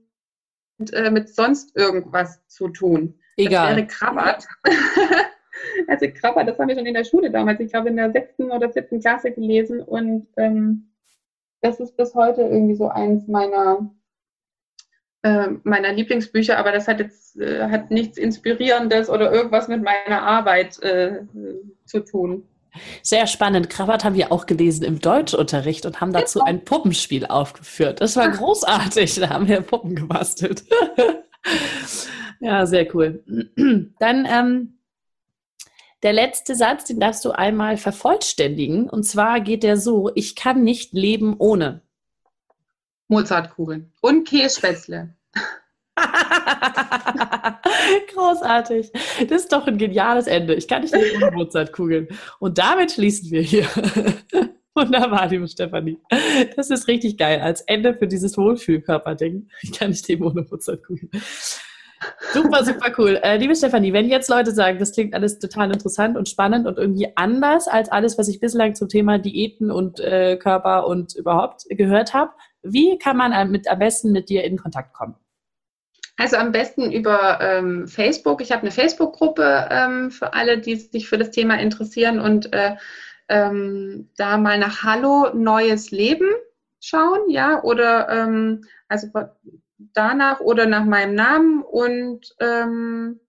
äh, mit sonst irgendwas zu tun. Egal. Das wäre Krabbert. also Krabbert, das haben wir schon in der Schule damals, ich glaube in der sechsten oder siebten Klasse gelesen und ähm, das ist bis heute irgendwie so eins meiner äh, meiner Lieblingsbücher, aber das hat jetzt äh, hat nichts Inspirierendes oder irgendwas mit meiner Arbeit äh, zu tun. Sehr spannend. Krawatt haben wir auch gelesen im Deutschunterricht und haben dazu ein Puppenspiel aufgeführt. Das war großartig. Da haben wir Puppen gebastelt. ja, sehr cool. Dann ähm, der letzte Satz, den darfst du einmal vervollständigen. Und zwar geht der so: Ich kann nicht leben ohne. Mozartkugeln und Kässpätzle. Großartig. Das ist doch ein geniales Ende. Ich kann nicht leben ohne Mozartkugeln. Und damit schließen wir hier. Wunderbar, liebe Stefanie. Das ist richtig geil. Als Ende für dieses Wohlfühlkörper-Ding. Ich kann nicht leben ohne Mozartkugeln. Super, super cool. Äh, liebe Stefanie, wenn jetzt Leute sagen, das klingt alles total interessant und spannend und irgendwie anders als alles, was ich bislang zum Thema Diäten und äh, Körper und überhaupt gehört habe, wie kann man mit, am besten mit dir in Kontakt kommen? Also am besten über ähm, Facebook. Ich habe eine Facebook-Gruppe ähm, für alle, die sich für das Thema interessieren und äh, ähm, da mal nach Hallo Neues Leben schauen, ja, oder ähm, also danach oder nach meinem Namen und ähm,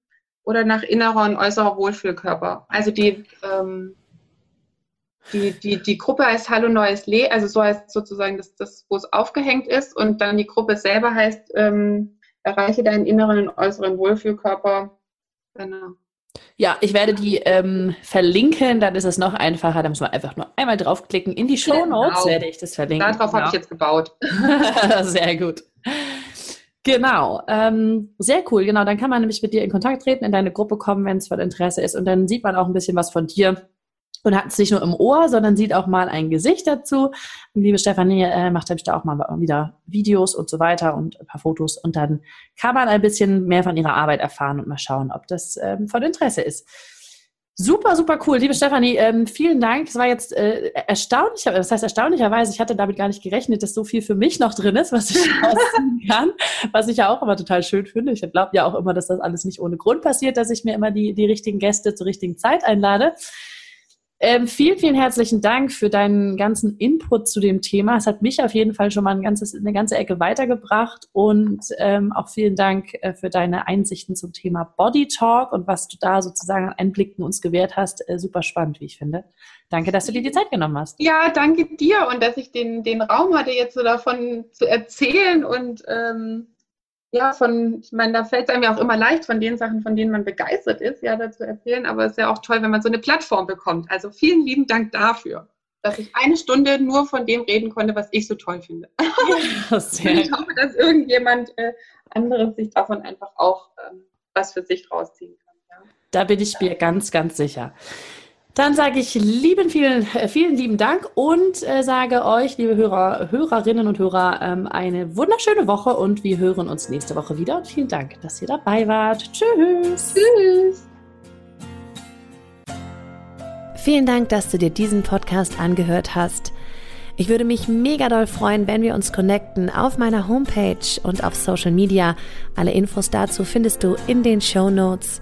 oder nach innerer und äußerer Wohlfühlkörper. Also die ähm, die, die, die Gruppe heißt Hallo Neues Le, also so heißt sozusagen das, das, wo es aufgehängt ist. Und dann die Gruppe selber heißt ähm, Erreiche deinen inneren und äußeren Wohlfühlkörper. Genau. Ja, ich werde die ähm, verlinken, dann ist es noch einfacher. Da muss man einfach nur einmal draufklicken. In die Show Notes genau. werde ich das verlinken. Darauf genau. habe ich jetzt gebaut. Sehr gut. Genau, ähm, sehr cool. Genau, dann kann man nämlich mit dir in Kontakt treten, in deine Gruppe kommen, wenn es von Interesse ist. Und dann sieht man auch ein bisschen was von dir und hat es nicht nur im Ohr, sondern sieht auch mal ein Gesicht dazu. Liebe Stefanie äh, macht nämlich da auch mal wieder Videos und so weiter und ein paar Fotos und dann kann man ein bisschen mehr von ihrer Arbeit erfahren und mal schauen, ob das ähm, von Interesse ist. Super, super cool. Liebe Stefanie, ähm, vielen Dank. Es war jetzt äh, erstaunlich, das heißt erstaunlicherweise, ich hatte damit gar nicht gerechnet, dass so viel für mich noch drin ist, was ich ausziehen kann, was ich ja auch immer total schön finde. Ich glaube ja auch immer, dass das alles nicht ohne Grund passiert, dass ich mir immer die, die richtigen Gäste zur richtigen Zeit einlade. Ähm, vielen, vielen herzlichen Dank für deinen ganzen Input zu dem Thema. Es hat mich auf jeden Fall schon mal ein ganzes, eine ganze Ecke weitergebracht und ähm, auch vielen Dank äh, für deine Einsichten zum Thema Body Talk und was du da sozusagen an Einblicken uns gewährt hast. Äh, super spannend, wie ich finde. Danke, dass du dir die Zeit genommen hast. Ja, danke dir und dass ich den, den Raum hatte, jetzt so davon zu erzählen und ähm, ja, von, ich meine, da fällt es einem ja auch immer leicht, von den Sachen, von denen man begeistert ist, ja, dazu erzählen. Aber es ist ja auch toll, wenn man so eine Plattform bekommt. Also vielen lieben Dank dafür, dass ich eine Stunde nur von dem reden konnte, was ich so toll finde. Ja, ich hoffe, dass irgendjemand äh, anderes sich davon einfach auch ähm, was für sich rausziehen kann. Ja. Da bin ich mir ganz, ganz sicher. Dann sage ich lieben, vielen, äh, vielen lieben Dank und äh, sage euch, liebe Hörer, Hörerinnen und Hörer, ähm, eine wunderschöne Woche und wir hören uns nächste Woche wieder. Und vielen Dank, dass ihr dabei wart. Tschüss. Tschüss. Vielen Dank, dass du dir diesen Podcast angehört hast. Ich würde mich mega doll freuen, wenn wir uns connecten auf meiner Homepage und auf Social Media. Alle Infos dazu findest du in den Show Notes.